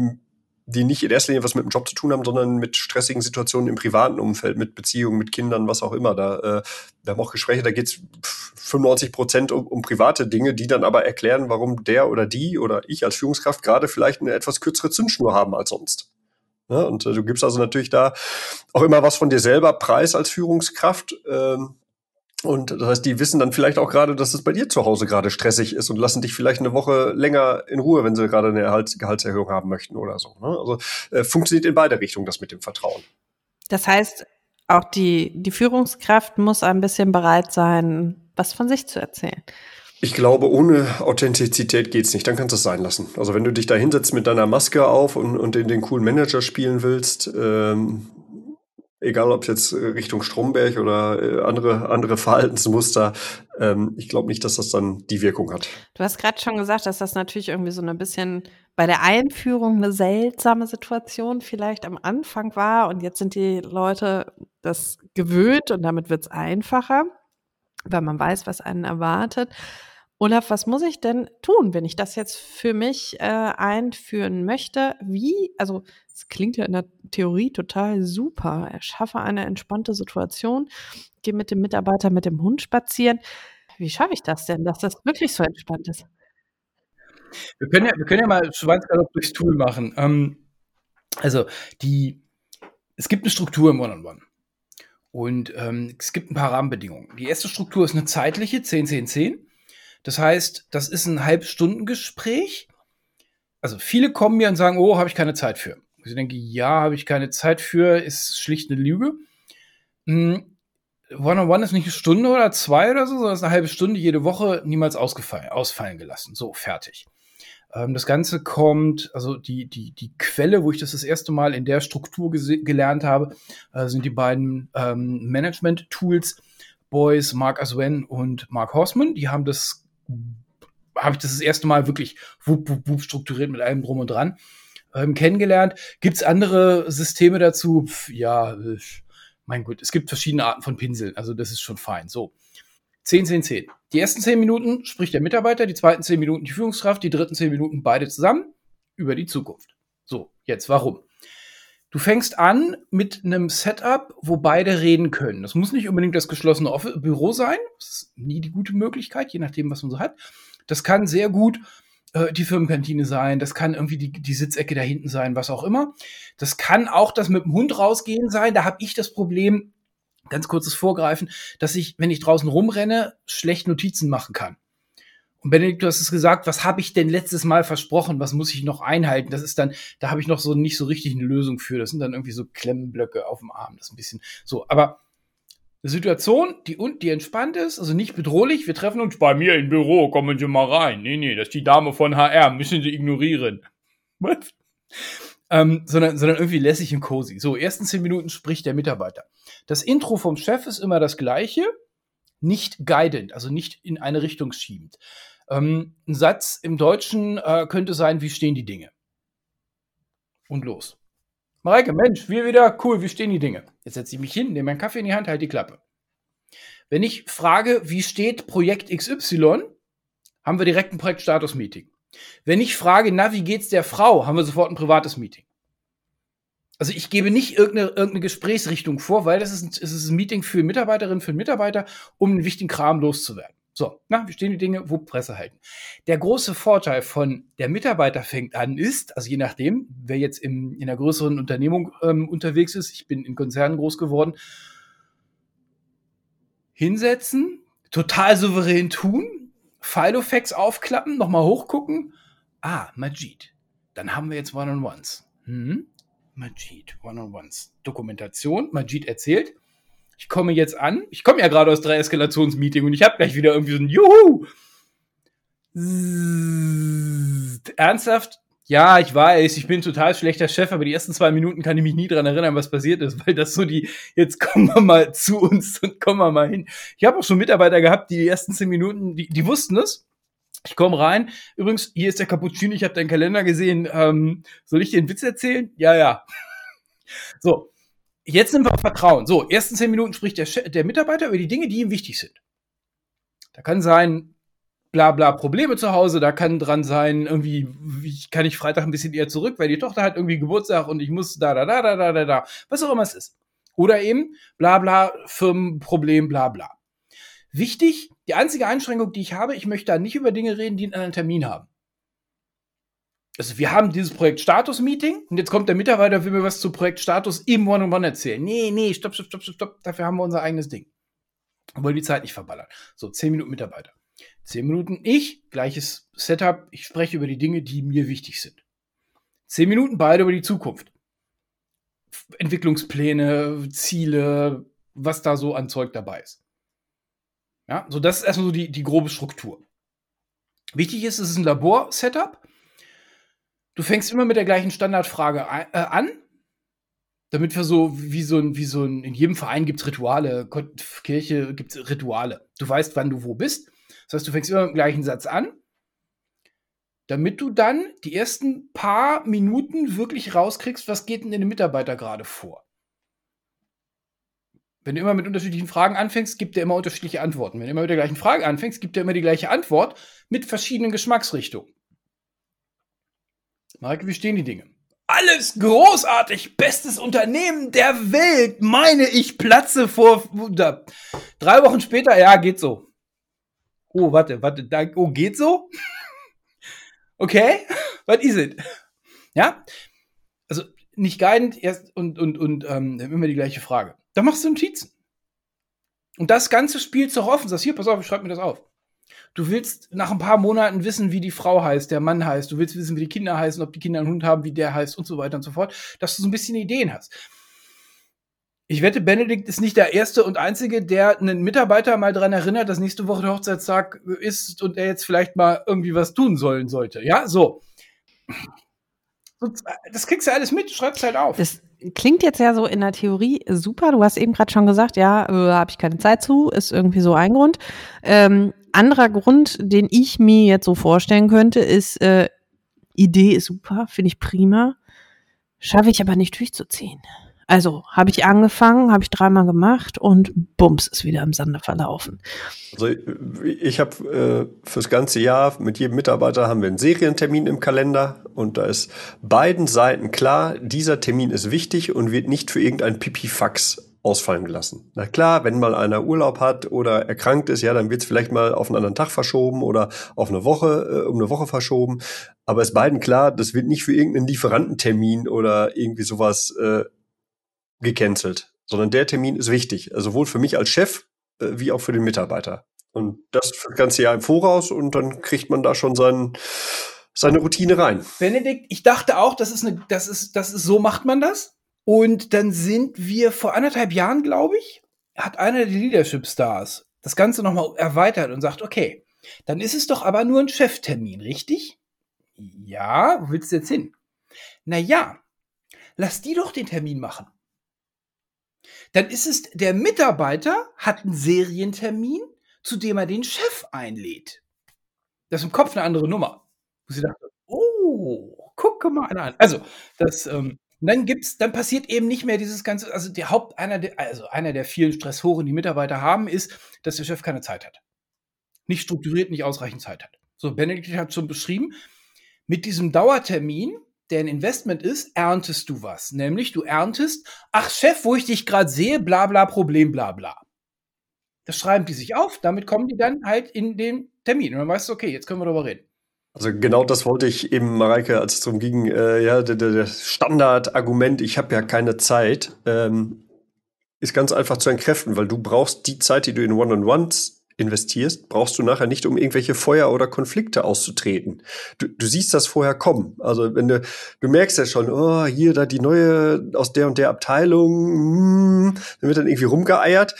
die nicht in erster Linie was mit dem Job zu tun haben, sondern mit stressigen Situationen im privaten Umfeld, mit Beziehungen, mit Kindern, was auch immer. Da, äh, wir haben auch Gespräche, da geht es 95 Prozent um, um private Dinge, die dann aber erklären, warum der oder die oder ich als Führungskraft gerade vielleicht eine etwas kürzere Zündschnur haben als sonst. Ja, und äh, du gibst also natürlich da auch immer was von dir selber preis als Führungskraft. Ähm, und das heißt, die wissen dann vielleicht auch gerade, dass es bei dir zu Hause gerade stressig ist und lassen dich vielleicht eine Woche länger in Ruhe, wenn sie gerade eine Gehaltserhöhung haben möchten oder so. Ne? Also äh, funktioniert in beide Richtungen das mit dem Vertrauen. Das heißt, auch die, die Führungskraft muss ein bisschen bereit sein, was von sich zu erzählen. Ich glaube, ohne Authentizität geht's nicht. Dann kannst du es sein lassen. Also wenn du dich da hinsetzt mit deiner Maske auf und, und in den coolen Manager spielen willst, ähm, egal ob jetzt Richtung Stromberg oder äh, andere, andere Verhaltensmuster, ähm, ich glaube nicht, dass das dann die Wirkung hat. Du hast gerade schon gesagt, dass das natürlich irgendwie so ein bisschen bei der Einführung eine seltsame Situation vielleicht am Anfang war und jetzt sind die Leute das gewöhnt und damit wird's einfacher, weil man weiß, was einen erwartet. Olaf, was muss ich denn tun, wenn ich das jetzt für mich äh, einführen möchte? Wie, also es klingt ja in der Theorie total super. Erschaffe eine entspannte Situation, gehe mit dem Mitarbeiter mit dem Hund spazieren. Wie schaffe ich das denn, dass das wirklich so entspannt ist? Wir können ja, wir können ja mal Schweinsgalopp durchs Tool machen. Ähm, also die, es gibt eine Struktur im One-on-One. -on -One. Und ähm, es gibt ein paar Rahmenbedingungen. Die erste Struktur ist eine zeitliche, 10, 10, 10. Das heißt, das ist ein Halbstundengespräch. Also viele kommen mir und sagen, oh, habe ich keine Zeit für. Ich denke, ja, habe ich keine Zeit für, ist schlicht eine Lüge. Hm, One-on-One ist nicht eine Stunde oder zwei oder so, sondern ist eine halbe Stunde jede Woche niemals ausgefallen, ausfallen gelassen. So, fertig. Ähm, das Ganze kommt, also die, die, die Quelle, wo ich das das erste Mal in der Struktur gelernt habe, äh, sind die beiden ähm, Management-Tools, Boys, Mark Aswen und Mark Horseman. Die haben das, habe ich das das erste Mal wirklich wup, wup, wup strukturiert mit allem drum und dran ähm, kennengelernt. Gibt es andere Systeme dazu? Pff, ja, äh, mein Gott, es gibt verschiedene Arten von Pinseln, also das ist schon fein. So. 10, 10, 10. Die ersten 10 Minuten spricht der Mitarbeiter, die zweiten 10 Minuten die Führungskraft, die dritten 10 Minuten beide zusammen über die Zukunft. So, jetzt warum? Du fängst an mit einem Setup, wo beide reden können. Das muss nicht unbedingt das geschlossene Office Büro sein. Das ist nie die gute Möglichkeit, je nachdem, was man so hat. Das kann sehr gut äh, die Firmenkantine sein, das kann irgendwie die, die Sitzecke da hinten sein, was auch immer. Das kann auch das mit dem Hund rausgehen sein. Da habe ich das Problem, ganz kurzes Vorgreifen, dass ich, wenn ich draußen rumrenne, schlecht Notizen machen kann. Und Benedikt, du hast es gesagt, was habe ich denn letztes Mal versprochen? Was muss ich noch einhalten? Das ist dann, da habe ich noch so nicht so richtig eine Lösung für. Das sind dann irgendwie so Klemmenblöcke auf dem Arm. Das ist ein bisschen so. Aber eine Situation, die, die entspannt ist, also nicht bedrohlich. Wir treffen uns bei mir im Büro, kommen Sie mal rein. Nee, nee, das ist die Dame von HR, müssen Sie ignorieren. Was? Ähm, sondern, sondern irgendwie lässig und cozy. So, ersten zehn Minuten spricht der Mitarbeiter. Das Intro vom Chef ist immer das gleiche, nicht guidend, also nicht in eine Richtung schiebend. Ähm, ein Satz im Deutschen äh, könnte sein, wie stehen die Dinge? Und los. Mareike, Mensch, wir wieder, cool, wie stehen die Dinge? Jetzt setze ich mich hin, nehme meinen Kaffee in die Hand, halte die Klappe. Wenn ich frage, wie steht Projekt XY, haben wir direkt ein Projektstatus-Meeting. Wenn ich frage, na, wie geht's der Frau, haben wir sofort ein privates Meeting. Also ich gebe nicht irgendeine, irgendeine Gesprächsrichtung vor, weil das ist, ein, es ist ein Meeting für Mitarbeiterinnen, für Mitarbeiter, um einen wichtigen Kram loszuwerden. So, na, wie stehen die Dinge, wo Presse halten. Der große Vorteil von der Mitarbeiter fängt an ist, also je nachdem, wer jetzt im, in einer größeren Unternehmung ähm, unterwegs ist, ich bin in Konzernen groß geworden, hinsetzen, total souverän tun, Filofax aufklappen, nochmal hochgucken. Ah, Majid. Dann haben wir jetzt One-on-Ones. Hm? Majid, One-on-Ones. Dokumentation, Majid erzählt ich komme jetzt an. Ich komme ja gerade aus drei Eskalationsmeeting und ich habe gleich wieder irgendwie so ein Juhu. Ernsthaft? Ja, ich weiß, ich bin total schlechter Chef, aber die ersten zwei Minuten kann ich mich nie dran erinnern, was passiert ist, weil das so die, jetzt kommen wir mal zu uns und kommen wir mal hin. Ich habe auch schon Mitarbeiter gehabt, die die ersten zehn Minuten, die, die wussten es. Ich komme rein. Übrigens, hier ist der Cappuccino, ich habe deinen Kalender gesehen. Ähm, soll ich dir einen Witz erzählen? Ja, ja. So, Jetzt sind wir auf Vertrauen. So, ersten zehn Minuten spricht der, der Mitarbeiter über die Dinge, die ihm wichtig sind. Da kann sein, bla bla Probleme zu Hause, da kann dran sein, irgendwie, wie kann ich Freitag ein bisschen eher zurück, weil die Tochter hat irgendwie Geburtstag und ich muss da, da, da, da, da, da, da, was auch immer es ist. Oder eben, bla bla, Firmenproblem, bla bla. Wichtig, die einzige Einschränkung, die ich habe, ich möchte da nicht über Dinge reden, die einen Termin haben also wir haben dieses Projekt Status Meeting und jetzt kommt der Mitarbeiter, will mir was zu Projekt Status im One-on-One erzählen. Nee, nee, stopp, stopp, stopp, stopp, stopp. Dafür haben wir unser eigenes Ding. Wir wollen die Zeit nicht verballern. So, zehn Minuten Mitarbeiter. Zehn Minuten ich, gleiches Setup. Ich spreche über die Dinge, die mir wichtig sind. Zehn Minuten beide über die Zukunft. Entwicklungspläne, Ziele, was da so an Zeug dabei ist. Ja, so das ist erstmal so die, die grobe Struktur. Wichtig ist, es ist ein Labor-Setup. Du fängst immer mit der gleichen Standardfrage äh, an, damit wir so wie so ein, wie so ein, in jedem Verein gibt es Rituale, Kirche gibt es Rituale. Du weißt, wann du wo bist. Das heißt, du fängst immer mit dem gleichen Satz an, damit du dann die ersten paar Minuten wirklich rauskriegst, was geht denn in dem Mitarbeiter gerade vor. Wenn du immer mit unterschiedlichen Fragen anfängst, gibt er immer unterschiedliche Antworten. Wenn du immer mit der gleichen Frage anfängst, gibt er immer die gleiche Antwort mit verschiedenen Geschmacksrichtungen. Maike, wie stehen die Dinge? Alles großartig, bestes Unternehmen der Welt, meine ich, platze vor. Da. Drei Wochen später, ja, geht so. Oh, warte, warte, da, oh, geht so? okay, was is it? Ja, also nicht guidend erst und, und, und ähm, immer die gleiche Frage. Da machst du Notizen. Und das ganze Spiel zu offen, sagst hier, pass auf, ich schreib mir das auf. Du willst nach ein paar Monaten wissen, wie die Frau heißt, der Mann heißt. Du willst wissen, wie die Kinder heißen, ob die Kinder einen Hund haben, wie der heißt und so weiter und so fort, dass du so ein bisschen Ideen hast. Ich wette, Benedikt ist nicht der Erste und Einzige, der einen Mitarbeiter mal daran erinnert, dass nächste Woche der Hochzeitstag ist und er jetzt vielleicht mal irgendwie was tun sollen sollte. Ja, so. Das kriegst du alles mit, schreibst halt auf. Das klingt jetzt ja so in der Theorie super. Du hast eben gerade schon gesagt, ja, äh, habe ich keine Zeit zu, ist irgendwie so ein Grund. Ähm, anderer Grund, den ich mir jetzt so vorstellen könnte, ist, äh, Idee ist super, finde ich prima, schaffe ich aber nicht durchzuziehen. Also habe ich angefangen, habe ich dreimal gemacht und bums ist wieder im Sande verlaufen. Also ich habe äh, fürs ganze Jahr mit jedem Mitarbeiter haben wir einen Serientermin im Kalender und da ist beiden Seiten klar, dieser Termin ist wichtig und wird nicht für irgendein Pipifax ausfallen gelassen. Na klar, wenn mal einer Urlaub hat oder erkrankt ist, ja, dann wird es vielleicht mal auf einen anderen Tag verschoben oder auf eine Woche, äh, um eine Woche verschoben. Aber ist beiden klar, das wird nicht für irgendeinen Lieferantentermin oder irgendwie sowas äh, gecancelt, sondern der Termin ist wichtig, also sowohl für mich als Chef äh, wie auch für den Mitarbeiter. Und das für das ganze Jahr im Voraus und dann kriegt man da schon seinen, seine Routine rein. Benedikt, ich dachte auch, das ist eine, das ist, das ist, so macht man das. Und dann sind wir vor anderthalb Jahren, glaube ich, hat einer der Leadership Stars das Ganze nochmal erweitert und sagt, okay, dann ist es doch aber nur ein Cheftermin, richtig? Ja, wo willst du jetzt hin? Na ja, lass die doch den Termin machen dann ist es, der Mitarbeiter hat einen Serientermin, zu dem er den Chef einlädt. Das ist im Kopf eine andere Nummer. Wo sie dachte, oh, gucke mal einer an. Also, das, ähm, dann gibt's, dann passiert eben nicht mehr dieses ganze, also der Haupt, einer der, also einer der vielen Stressoren, die Mitarbeiter haben, ist, dass der Chef keine Zeit hat. Nicht strukturiert, nicht ausreichend Zeit hat. So, Benedikt hat schon beschrieben, mit diesem Dauertermin der ein Investment ist, erntest du was. Nämlich du erntest, ach Chef, wo ich dich gerade sehe, bla bla Problem, bla bla. Das schreiben die sich auf, damit kommen die dann halt in den Termin. Und dann weißt du, okay, jetzt können wir darüber reden. Also genau das wollte ich eben, Mareike, als es darum ging, äh, ja, der, der Standardargument, ich habe ja keine Zeit, ähm, ist ganz einfach zu entkräften, weil du brauchst die Zeit, die du in One-on-Ones investierst, brauchst du nachher nicht, um irgendwelche Feuer oder Konflikte auszutreten. Du, du siehst das vorher kommen. Also wenn du, du merkst ja schon, oh, hier da die neue aus der und der Abteilung, mm, dann wird dann irgendwie rumgeeiert.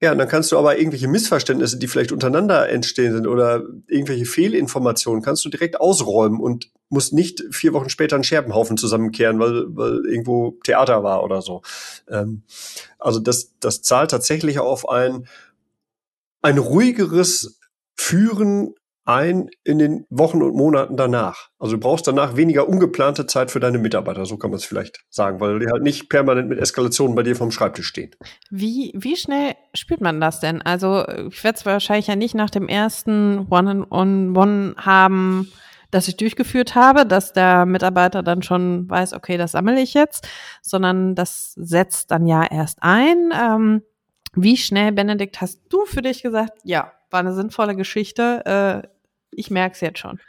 Ja, und dann kannst du aber irgendwelche Missverständnisse, die vielleicht untereinander entstehen sind oder irgendwelche Fehlinformationen, kannst du direkt ausräumen und musst nicht vier Wochen später einen Scherbenhaufen zusammenkehren, weil, weil irgendwo Theater war oder so. Ähm, also das, das zahlt tatsächlich auf ein, ein ruhigeres Führen ein in den Wochen und Monaten danach. Also du brauchst danach weniger ungeplante Zeit für deine Mitarbeiter, so kann man es vielleicht sagen, weil die halt nicht permanent mit Eskalationen bei dir vom Schreibtisch stehen. Wie, wie schnell spürt man das denn? Also ich werde es wahrscheinlich ja nicht nach dem ersten One-on-One haben, das ich durchgeführt habe, dass der Mitarbeiter dann schon weiß, okay, das sammle ich jetzt, sondern das setzt dann ja erst ein. Ähm, wie schnell, Benedikt, hast du für dich gesagt, ja, war eine sinnvolle Geschichte, äh, ich merke es jetzt schon.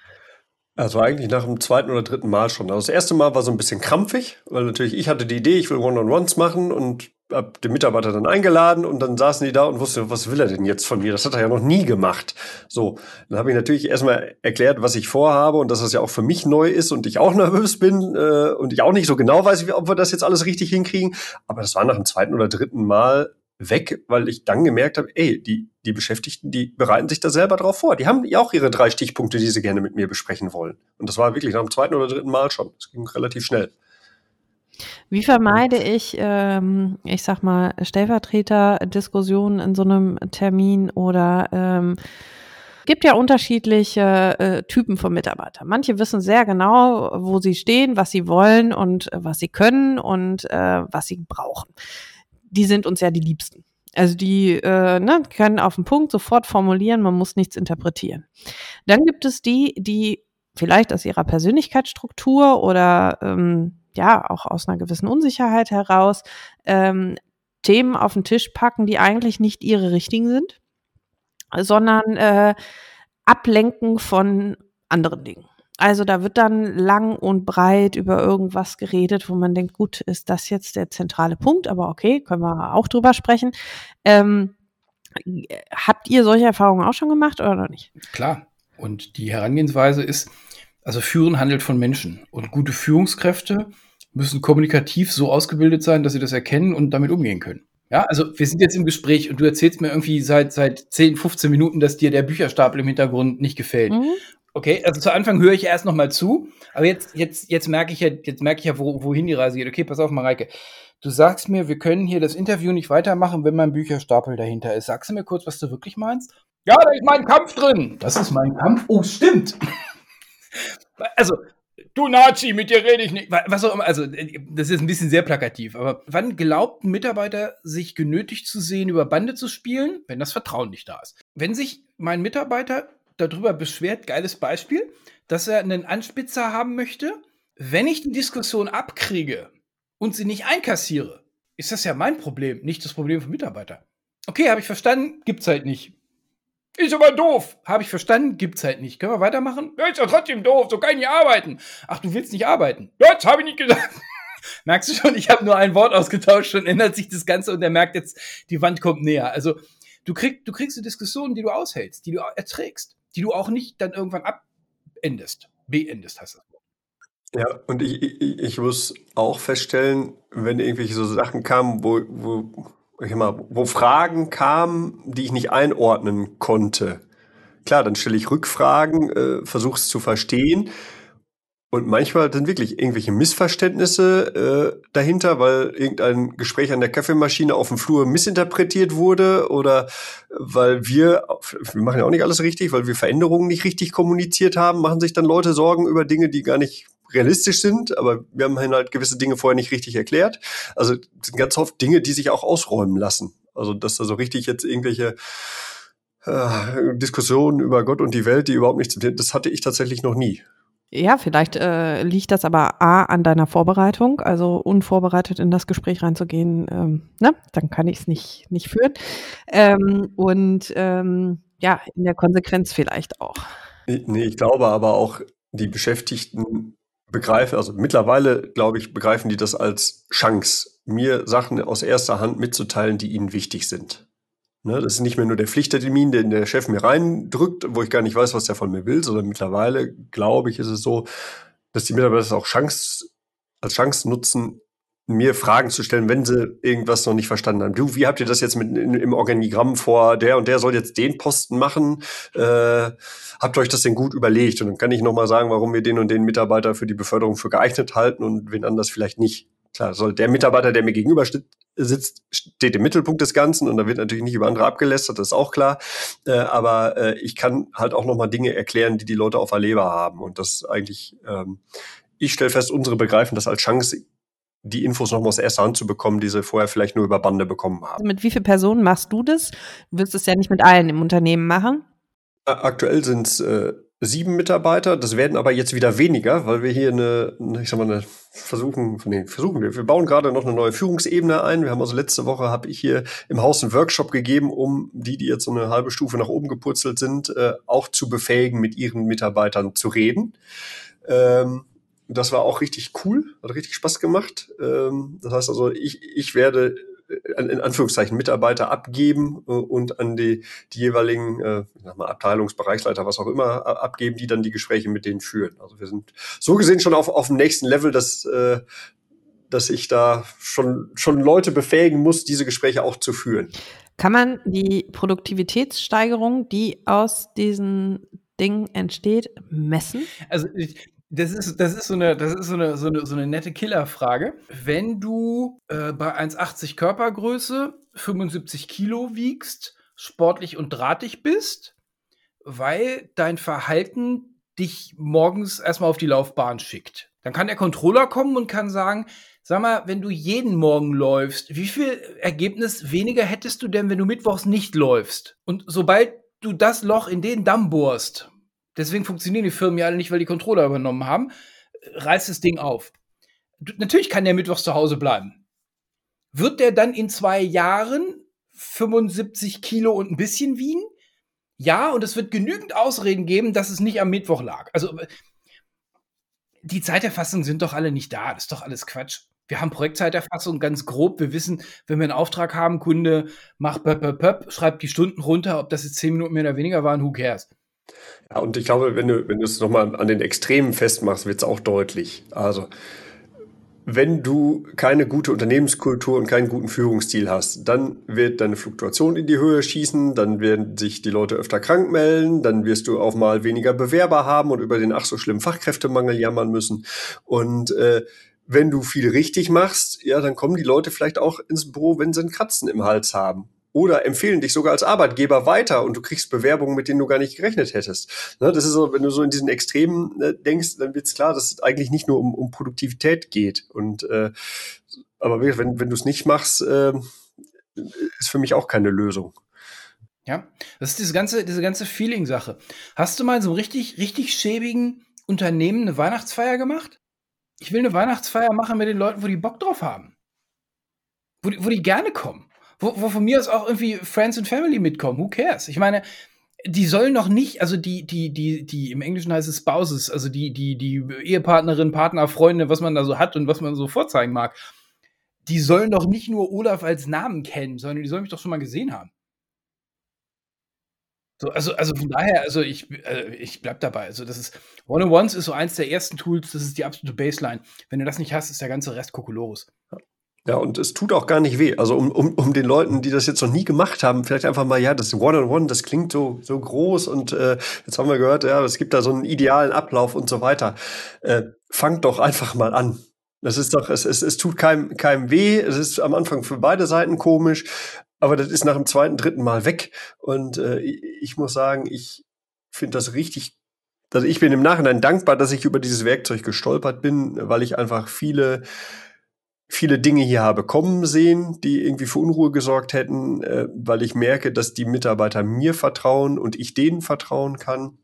Also eigentlich nach dem zweiten oder dritten Mal schon. Also das erste Mal war so ein bisschen krampfig, weil natürlich ich hatte die Idee, ich will One-on-Ones machen und hab den Mitarbeiter dann eingeladen und dann saßen die da und wussten, was will er denn jetzt von mir? Das hat er ja noch nie gemacht. So, dann habe ich natürlich erstmal erklärt, was ich vorhabe und dass das ja auch für mich neu ist und ich auch nervös bin äh, und ich auch nicht so genau weiß, ob wir das jetzt alles richtig hinkriegen. Aber das war nach dem zweiten oder dritten Mal weg, weil ich dann gemerkt habe, ey, die, die Beschäftigten, die bereiten sich da selber drauf vor. Die haben ja auch ihre drei Stichpunkte, die sie gerne mit mir besprechen wollen. Und das war wirklich nach dem zweiten oder dritten Mal schon. Das ging relativ schnell. Wie vermeide ich, ähm, ich sag mal, Stellvertreter-Diskussionen in so einem Termin oder ähm, gibt ja unterschiedliche äh, Typen von Mitarbeitern. Manche wissen sehr genau, wo sie stehen, was sie wollen und äh, was sie können und äh, was sie brauchen die sind uns ja die Liebsten. Also die äh, ne, können auf den Punkt sofort formulieren, man muss nichts interpretieren. Dann gibt es die, die vielleicht aus ihrer Persönlichkeitsstruktur oder ähm, ja auch aus einer gewissen Unsicherheit heraus ähm, Themen auf den Tisch packen, die eigentlich nicht ihre richtigen sind, sondern äh, ablenken von anderen Dingen. Also da wird dann lang und breit über irgendwas geredet, wo man denkt, gut, ist das jetzt der zentrale Punkt, aber okay, können wir auch drüber sprechen. Ähm, Habt ihr solche Erfahrungen auch schon gemacht oder noch nicht? Klar. Und die Herangehensweise ist, also Führen handelt von Menschen. Und gute Führungskräfte müssen kommunikativ so ausgebildet sein, dass sie das erkennen und damit umgehen können. Ja, also wir sind jetzt im Gespräch und du erzählst mir irgendwie seit, seit 10, 15 Minuten, dass dir der Bücherstapel im Hintergrund nicht gefällt. Mhm. Okay, also zu Anfang höre ich erst noch mal zu, aber jetzt, jetzt, jetzt merke ich ja, jetzt merke ich ja, wo, wohin die Reise geht. Okay, pass auf, Mareike. Du sagst mir, wir können hier das Interview nicht weitermachen, wenn mein Bücherstapel dahinter ist. Sagst du mir kurz, was du wirklich meinst? Ja, da ist mein Kampf drin. Das ist mein Kampf. Oh, stimmt. also, du Nazi, mit dir rede ich nicht. Was auch immer, also das ist ein bisschen sehr plakativ, aber wann glaubt ein Mitarbeiter, sich genötigt zu sehen, über Bande zu spielen, wenn das Vertrauen nicht da ist? Wenn sich mein Mitarbeiter darüber beschwert, geiles Beispiel, dass er einen Anspitzer haben möchte, wenn ich die Diskussion abkriege und sie nicht einkassiere, ist das ja mein Problem, nicht das Problem vom Mitarbeiter. Okay, habe ich verstanden, gibt's halt nicht. Ist aber doof. Habe ich verstanden, gibt's halt nicht. Können wir weitermachen? Ja, ist ja trotzdem doof, so kann ich nicht arbeiten. Ach, du willst nicht arbeiten? Ja, das habe ich nicht gesagt. Merkst du schon, ich habe nur ein Wort ausgetauscht, schon ändert sich das Ganze und er merkt jetzt, die Wand kommt näher. Also du, krieg, du kriegst eine Diskussion, die du aushältst, die du erträgst, die du auch nicht dann irgendwann abendest. Beendest heißt das. Ja, und ich, ich, ich muss auch feststellen, wenn irgendwelche so Sachen kamen, wo, wo ich mal, wo Fragen kamen, die ich nicht einordnen konnte. Klar, dann stelle ich Rückfragen, äh, versuche es zu verstehen. Und manchmal sind wirklich irgendwelche Missverständnisse äh, dahinter, weil irgendein Gespräch an der Kaffeemaschine auf dem Flur missinterpretiert wurde oder weil wir, wir machen ja auch nicht alles richtig, weil wir Veränderungen nicht richtig kommuniziert haben, machen sich dann Leute Sorgen über Dinge, die gar nicht realistisch sind, aber wir haben halt gewisse Dinge vorher nicht richtig erklärt. Also sind ganz oft Dinge, die sich auch ausräumen lassen. Also dass da so richtig jetzt irgendwelche äh, Diskussionen über Gott und die Welt, die überhaupt nichts, das hatte ich tatsächlich noch nie. Ja, vielleicht äh, liegt das aber A an deiner Vorbereitung, also unvorbereitet in das Gespräch reinzugehen, ähm, ne? dann kann ich es nicht, nicht führen. Ähm, und ähm, ja, in der Konsequenz vielleicht auch. Nee, ich glaube aber auch, die Beschäftigten begreife, also mittlerweile, glaube ich, begreifen die das als Chance, mir Sachen aus erster Hand mitzuteilen, die ihnen wichtig sind. Ne, das ist nicht mehr nur der Pflichttermin, den der Chef mir reindrückt, wo ich gar nicht weiß, was der von mir will, sondern mittlerweile, glaube ich, ist es so, dass die Mitarbeiter das auch Chance, als Chance nutzen, mir Fragen zu stellen, wenn sie irgendwas noch nicht verstanden haben. Du, wie habt ihr das jetzt mit im Organigramm vor? Der und der soll jetzt den Posten machen. Äh, habt ihr euch das denn gut überlegt? Und dann kann ich noch mal sagen, warum wir den und den Mitarbeiter für die Beförderung für geeignet halten und wen anders vielleicht nicht. Klar, soll der Mitarbeiter, der mir gegenüber sitzt, steht im Mittelpunkt des Ganzen und da wird natürlich nicht über andere abgelästert, das ist auch klar. Äh, aber äh, ich kann halt auch noch mal Dinge erklären, die die Leute auf der Leber haben und das eigentlich ähm, ich stelle fest, unsere begreifen das als Chance, die Infos noch mal aus erster Hand zu bekommen, die sie vorher vielleicht nur über Bande bekommen haben. Mit wie vielen Personen machst du das? Du wirst es ja nicht mit allen im Unternehmen machen. Aktuell sind es äh, sieben Mitarbeiter. Das werden aber jetzt wieder weniger, weil wir hier eine, ich sag mal, eine versuchen, nee, versuchen wir. Wir bauen gerade noch eine neue Führungsebene ein. Wir haben also letzte Woche habe ich hier im Haus einen Workshop gegeben, um die, die jetzt so eine halbe Stufe nach oben gepurzelt sind, äh, auch zu befähigen, mit ihren Mitarbeitern zu reden. Ähm, das war auch richtig cool, hat richtig Spaß gemacht. Ähm, das heißt also, ich, ich werde in Anführungszeichen Mitarbeiter abgeben äh, und an die, die jeweiligen äh, mal, Abteilungsbereichsleiter, was auch immer, abgeben, die dann die Gespräche mit denen führen. Also wir sind so gesehen schon auf, auf dem nächsten Level, dass, äh, dass ich da schon, schon Leute befähigen muss, diese Gespräche auch zu führen. Kann man die Produktivitätssteigerung, die aus diesen Dingen entsteht, messen? Also ich, das ist, das ist so eine, das ist so eine, so eine, so eine nette Killerfrage. Wenn du äh, bei 1,80 Körpergröße 75 Kilo wiegst, sportlich und drahtig bist, weil dein Verhalten dich morgens erstmal auf die Laufbahn schickt. Dann kann der Controller kommen und kann sagen, sag mal, wenn du jeden Morgen läufst, wie viel Ergebnis weniger hättest du denn, wenn du mittwochs nicht läufst? Und sobald du das Loch in den Damm bohrst, Deswegen funktionieren die Firmen ja alle nicht, weil die Controller übernommen haben. Reißt das Ding auf. Du, natürlich kann der mittwochs zu Hause bleiben. Wird der dann in zwei Jahren 75 Kilo und ein bisschen wiegen? Ja, und es wird genügend Ausreden geben, dass es nicht am Mittwoch lag. Also die Zeiterfassungen sind doch alle nicht da. Das ist doch alles Quatsch. Wir haben Projektzeiterfassung ganz grob. Wir wissen, wenn wir einen Auftrag haben, Kunde macht pöp, pöp, pöp, schreibt die Stunden runter, ob das jetzt zehn Minuten mehr oder weniger waren, who cares? Ja, und ich glaube, wenn du, wenn du es nochmal an den Extremen festmachst, wird es auch deutlich. Also, wenn du keine gute Unternehmenskultur und keinen guten Führungsstil hast, dann wird deine Fluktuation in die Höhe schießen, dann werden sich die Leute öfter krank melden, dann wirst du auch mal weniger Bewerber haben und über den ach so schlimmen Fachkräftemangel jammern müssen. Und äh, wenn du viel richtig machst, ja, dann kommen die Leute vielleicht auch ins Büro, wenn sie einen Kratzen im Hals haben oder empfehlen dich sogar als Arbeitgeber weiter und du kriegst Bewerbungen, mit denen du gar nicht gerechnet hättest. Ne, das ist so, wenn du so in diesen Extremen äh, denkst, dann wird es klar, dass es eigentlich nicht nur um, um Produktivität geht. Und äh, aber wenn, wenn du es nicht machst, äh, ist für mich auch keine Lösung. Ja, das ist diese ganze, diese ganze Feeling-Sache. Hast du mal so einen richtig, richtig schäbigen Unternehmen eine Weihnachtsfeier gemacht? Ich will eine Weihnachtsfeier machen mit den Leuten, wo die Bock drauf haben. Wo die, wo die gerne kommen wo, wo von mir aus auch irgendwie Friends and Family mitkommen. Who cares? Ich meine, die sollen noch nicht, also die, die, die, die, im Englischen heißt es Spouses, also die, die, die Ehepartnerin, Partner, Freunde, was man da so hat und was man so vorzeigen mag, die sollen doch nicht nur Olaf als Namen kennen, sondern die sollen mich doch schon mal gesehen haben. So, also, also von daher, also ich, äh, ich bleib dabei. Also, das ist One-on-Ones ist so eins der ersten Tools, das ist die absolute Baseline. Wenn du das nicht hast, ist der ganze Rest Kokolores. Ja, und es tut auch gar nicht weh. Also um, um, um den Leuten, die das jetzt noch nie gemacht haben, vielleicht einfach mal, ja, das One-on-One, -on -One, das klingt so, so groß und äh, jetzt haben wir gehört, ja, es gibt da so einen idealen Ablauf und so weiter. Äh, fangt doch einfach mal an. Das ist doch, es, es, es tut keinem, keinem weh. Es ist am Anfang für beide Seiten komisch, aber das ist nach dem zweiten, dritten Mal weg. Und äh, ich muss sagen, ich finde das richtig also ich bin im Nachhinein dankbar, dass ich über dieses Werkzeug gestolpert bin, weil ich einfach viele viele Dinge hier habe kommen sehen, die irgendwie für Unruhe gesorgt hätten, äh, weil ich merke, dass die Mitarbeiter mir vertrauen und ich denen vertrauen kann.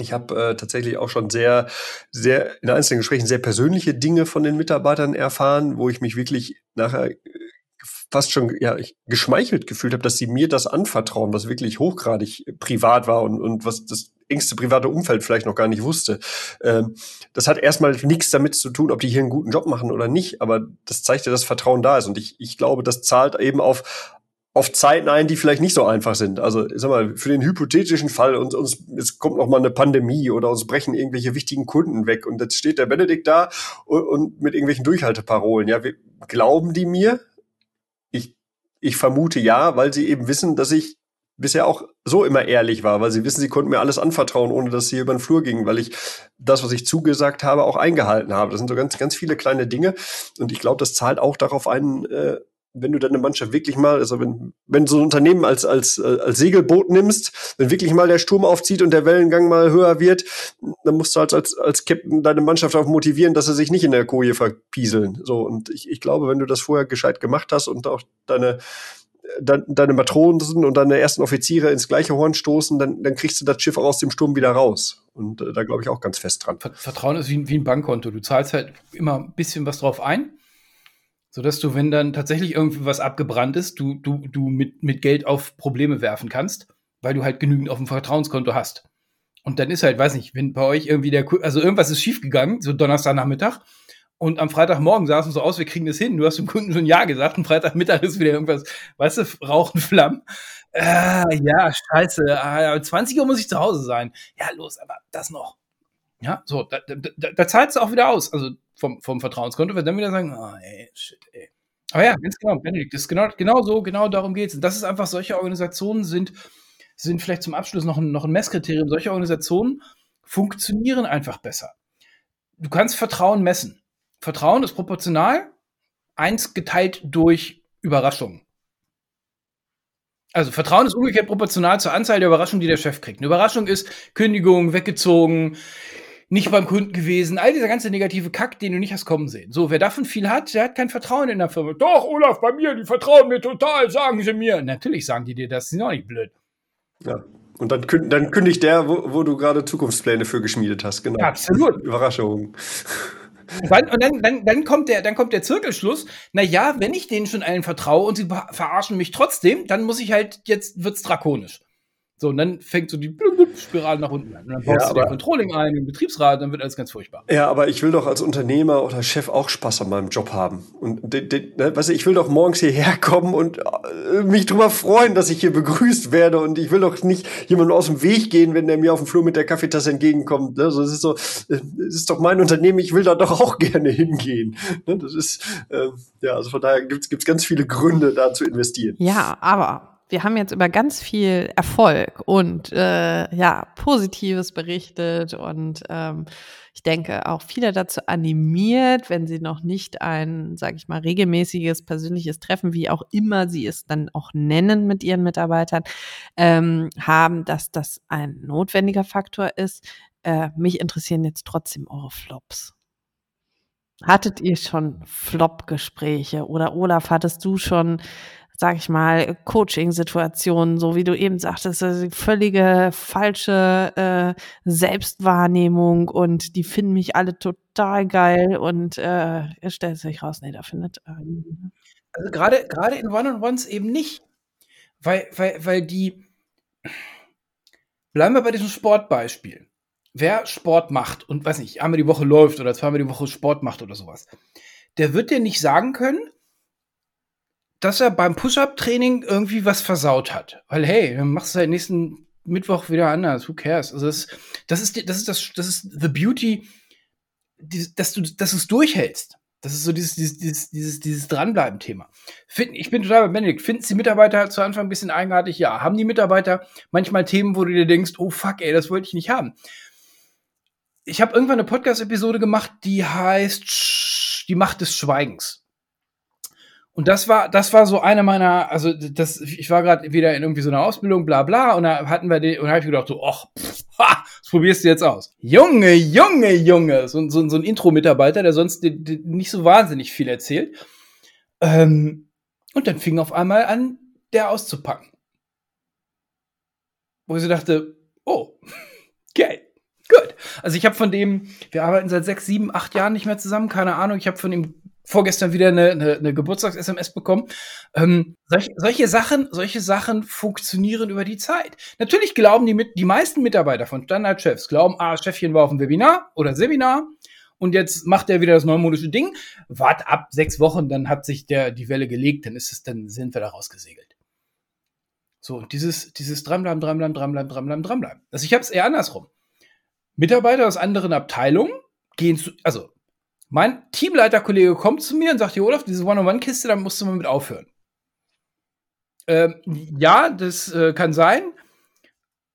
Ich habe äh, tatsächlich auch schon sehr, sehr in einzelnen Gesprächen sehr persönliche Dinge von den Mitarbeitern erfahren, wo ich mich wirklich nachher äh, fast schon ja, geschmeichelt gefühlt habe, dass sie mir das anvertrauen, was wirklich hochgradig privat war und, und was das engste private Umfeld vielleicht noch gar nicht wusste. Ähm, das hat erstmal nichts damit zu tun, ob die hier einen guten Job machen oder nicht, aber das zeigt ja, dass Vertrauen da ist. Und ich, ich glaube, das zahlt eben auf, auf Zeiten ein, die vielleicht nicht so einfach sind. Also, ich sag mal, für den hypothetischen Fall, uns, uns, es kommt noch mal eine Pandemie oder uns brechen irgendwelche wichtigen Kunden weg und jetzt steht der Benedikt da und, und mit irgendwelchen Durchhalteparolen. Ja, wir, glauben die mir? Ich, ich vermute ja, weil sie eben wissen, dass ich bisher auch so immer ehrlich war, weil sie wissen, sie konnten mir alles anvertrauen, ohne dass sie über den Flur gingen, weil ich das, was ich zugesagt habe, auch eingehalten habe. Das sind so ganz, ganz viele kleine Dinge. Und ich glaube, das zahlt auch darauf ein, äh, wenn du deine Mannschaft wirklich mal, also wenn, wenn so ein Unternehmen als, als, äh, als Segelboot nimmst, wenn wirklich mal der Sturm aufzieht und der Wellengang mal höher wird, dann musst du halt als, als Captain deine Mannschaft auch motivieren, dass sie sich nicht in der Koje verpieseln. So, und ich, ich glaube, wenn du das vorher gescheit gemacht hast und auch deine, de deine Matronen und deine ersten Offiziere ins gleiche Horn stoßen, dann, dann kriegst du das Schiff auch aus dem Sturm wieder raus. Und äh, da glaube ich auch ganz fest dran. Vertrauen ist wie, wie ein Bankkonto. Du zahlst halt immer ein bisschen was drauf ein, sodass du, wenn dann tatsächlich irgendwie was abgebrannt ist, du, du, du mit, mit Geld auf Probleme werfen kannst, weil du halt genügend auf dem Vertrauenskonto hast. Und dann ist halt, weiß nicht, wenn bei euch irgendwie der, also irgendwas ist schiefgegangen, so Donnerstagnachmittag, und am Freitagmorgen sah es so aus, wir kriegen das hin. Du hast dem Kunden schon Ja gesagt. Und Freitagmittag ist wieder irgendwas, weißt du, Rauchen, Flammen. Äh, ja, scheiße. Äh, 20 Uhr muss ich zu Hause sein. Ja, los, aber das noch. Ja, so, da, da, da zahlt es auch wieder aus. Also vom, vom Vertrauenskonto wird dann wieder sagen, oh, ey, shit, ey. Aber ja, ganz genau, Benedikt, das ist genau, genau so, genau darum geht es. Und das ist einfach, solche Organisationen sind, sind vielleicht zum Abschluss noch ein, noch ein Messkriterium. Solche Organisationen funktionieren einfach besser. Du kannst Vertrauen messen. Vertrauen ist proportional, eins geteilt durch Überraschung. Also Vertrauen ist umgekehrt proportional zur Anzahl der Überraschungen, die der Chef kriegt. Eine Überraschung ist Kündigung, weggezogen, nicht beim Kunden gewesen, all dieser ganze negative Kack, den du nicht hast kommen sehen. So, wer davon viel hat, der hat kein Vertrauen in der Firma. Doch, Olaf, bei mir, die vertrauen mir total, sagen sie mir. Natürlich sagen die dir das, die sind auch nicht blöd. Ja. Und dann, dann kündigt der, wo, wo du gerade Zukunftspläne für geschmiedet hast, genau. Absolut. Überraschung. Und dann, und dann, dann, dann, kommt der, dann kommt der Zirkelschluss. Na ja, wenn ich denen schon allen vertraue und sie verarschen mich trotzdem, dann muss ich halt, jetzt wird's drakonisch. So, und dann fängt so die Spirale nach unten an. Und dann baust Ja, du den Controlling ein, den Betriebsrat, dann wird alles ganz furchtbar. Ja, aber ich will doch als Unternehmer oder Chef auch Spaß an meinem Job haben. Und de, de, ne, weißt du, ich will doch morgens hierher kommen und äh, mich drüber freuen, dass ich hier begrüßt werde. Und ich will doch nicht jemandem aus dem Weg gehen, wenn der mir auf dem Flur mit der Kaffeetasse entgegenkommt. Ne? Also, es ist so, äh, es ist doch mein Unternehmen, ich will da doch auch gerne hingehen. Ne? Das ist, äh, ja, also von daher gibt's gibt's ganz viele Gründe, da zu investieren. Ja, aber wir haben jetzt über ganz viel Erfolg und äh, ja, Positives berichtet und ähm, ich denke auch viele dazu animiert, wenn sie noch nicht ein, sage ich mal, regelmäßiges persönliches Treffen, wie auch immer sie es dann auch nennen mit ihren Mitarbeitern, ähm, haben, dass das ein notwendiger Faktor ist. Äh, mich interessieren jetzt trotzdem eure Flops. Hattet ihr schon Flop-Gespräche oder Olaf, hattest du schon, sag ich mal, Coaching-Situationen, so wie du eben sagtest, also völlige falsche äh, Selbstwahrnehmung und die finden mich alle total geil und äh, stellt sich raus, nee, da findet ähm, Also gerade, gerade in One-on-Ones eben nicht. Weil, weil, weil die, bleiben wir bei diesem Sportbeispiel. Wer Sport macht und weiß nicht, einmal die Woche läuft oder zweimal die Woche Sport macht oder sowas, der wird dir nicht sagen können, dass er beim Push-Up-Training irgendwie was versaut hat. Weil, hey, dann machst du halt nächsten Mittwoch wieder anders. Who cares? Also das, das ist, das ist das, das ist the beauty, die- dass du, dass es durchhältst. Das ist so dieses, dieses, dieses, dieses, dieses Dranbleiben-Thema. Ich bin total bei Benedikt. Finden die Mitarbeiter zu Anfang ein bisschen eigenartig? Ja. Haben die Mitarbeiter manchmal Themen, wo du dir denkst, oh fuck, ey, das wollte ich nicht haben? Ich habe irgendwann eine Podcast-Episode gemacht, die heißt Die Macht des Schweigens. Und das war, das war so eine meiner, also das, ich war gerade wieder in irgendwie so einer Ausbildung, bla bla, und da hatten wir den, und da habe ich gedacht, so, ach, pff, ha, das probierst du jetzt aus. Junge, Junge, Junge, so, so, so ein Intro-Mitarbeiter, der sonst die, die nicht so wahnsinnig viel erzählt. Ähm, und dann fing auf einmal an, der auszupacken. Wo ich so dachte, oh, geil. Gut. Also ich habe von dem, wir arbeiten seit sechs, sieben, acht Jahren nicht mehr zusammen, keine Ahnung. Ich habe von ihm vorgestern wieder eine, eine, eine Geburtstags-SMS bekommen. Ähm, solche, solche Sachen, solche Sachen funktionieren über die Zeit. Natürlich glauben die mit, die meisten Mitarbeiter von Standardchefs glauben, ah, Chefchen war auf dem Webinar oder Seminar und jetzt macht er wieder das neumodische Ding. Wart ab sechs Wochen, dann hat sich der die Welle gelegt, dann ist es, dann sind wir da rausgesegelt. So, und dieses, dieses dranbleiben, dranbleiben, dranbleiben, dranbleiben, dranbleiben. Also ich habe es eher andersrum. Mitarbeiter aus anderen Abteilungen gehen zu, also mein Teamleiterkollege kommt zu mir und sagt, hier, Olaf, diese One-on-One-Kiste, da musst du mal mit aufhören. Ähm, ja, das äh, kann sein.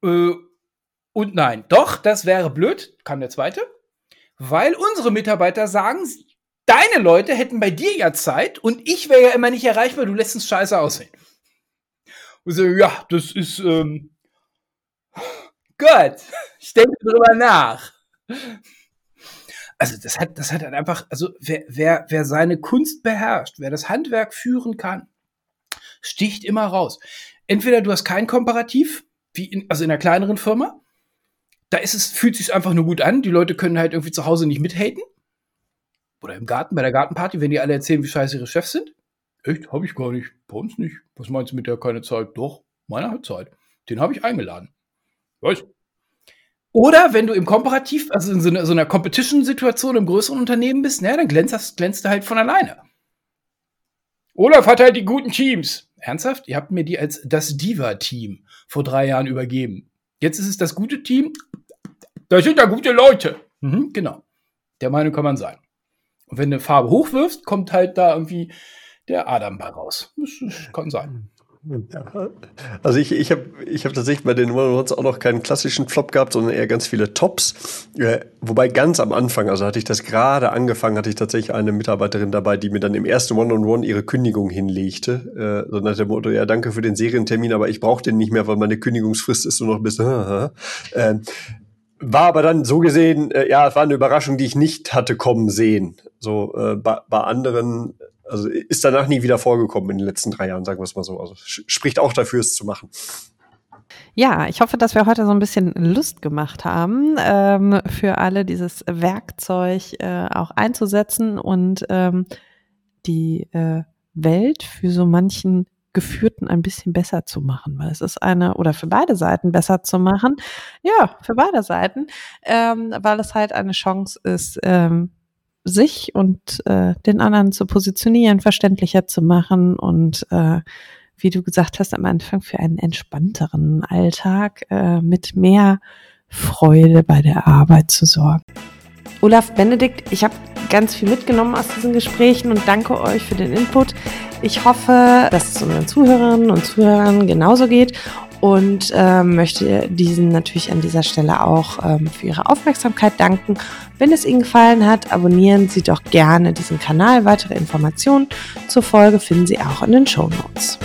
Äh, und nein, doch, das wäre blöd, kam der zweite. Weil unsere Mitarbeiter sagen, deine Leute hätten bei dir ja Zeit und ich wäre ja immer nicht erreichbar, du lässt uns scheiße aussehen. Und so, ja, das ist ähm, gut. Ich denke drüber nach. Also das hat, das hat halt einfach, also wer, wer, wer seine Kunst beherrscht, wer das Handwerk führen kann, sticht immer raus. Entweder du hast kein Komparativ, wie in, also in einer kleineren Firma, da ist es, fühlt sich einfach nur gut an. Die Leute können halt irgendwie zu Hause nicht mithaten. Oder im Garten, bei der Gartenparty, wenn die alle erzählen, wie scheiße ihre Chefs sind. Echt? Hab ich gar nicht. Bei uns nicht. Was meinst du mit der keine Zeit? Doch, meiner hat Zeit. Den habe ich eingeladen. Weiß. Oder wenn du im Komparativ, also in so einer, so einer Competition-Situation im größeren Unternehmen bist, na, dann glänzt, das, glänzt du halt von alleine. Olaf hat halt die guten Teams. Ernsthaft? Ihr habt mir die als das Diva-Team vor drei Jahren übergeben. Jetzt ist es das gute Team. Da sind da gute Leute. Mhm, genau. Der Meinung kann man sein. Und wenn du eine Farbe hochwirfst, kommt halt da irgendwie der Adam bei raus. Das, das kann sein. Also ich, ich habe ich hab tatsächlich bei den One-on-Ones auch noch keinen klassischen Flop gehabt, sondern eher ganz viele Tops. Äh, wobei ganz am Anfang, also hatte ich das gerade angefangen, hatte ich tatsächlich eine Mitarbeiterin dabei, die mir dann im ersten One-on-One ihre Kündigung hinlegte. Äh, so nach dem Motto, ja, danke für den Serientermin, aber ich brauche den nicht mehr, weil meine Kündigungsfrist ist nur noch bis... Äh, war aber dann so gesehen, äh, ja, es war eine Überraschung, die ich nicht hatte kommen sehen. So äh, bei, bei anderen, also ist danach nie wieder vorgekommen in den letzten drei Jahren, sagen wir es mal so. Also spricht auch dafür, es zu machen. Ja, ich hoffe, dass wir heute so ein bisschen Lust gemacht haben, ähm, für alle dieses Werkzeug äh, auch einzusetzen und ähm, die äh, Welt für so manchen Geführten ein bisschen besser zu machen, weil es ist eine, oder für beide Seiten besser zu machen. Ja, für beide Seiten, ähm, weil es halt eine Chance ist, ähm, sich und äh, den anderen zu positionieren, verständlicher zu machen und äh, wie du gesagt hast am Anfang, für einen entspannteren Alltag äh, mit mehr Freude bei der Arbeit zu sorgen. Olaf Benedikt, ich habe ganz viel mitgenommen aus diesen Gesprächen und danke euch für den Input. Ich hoffe, dass es unseren Zuhörerinnen und Zuhörern genauso geht und äh, möchte diesen natürlich an dieser Stelle auch ähm, für Ihre Aufmerksamkeit danken. Wenn es Ihnen gefallen hat, abonnieren Sie doch gerne diesen Kanal. Weitere Informationen zur Folge finden Sie auch in den Show Notes.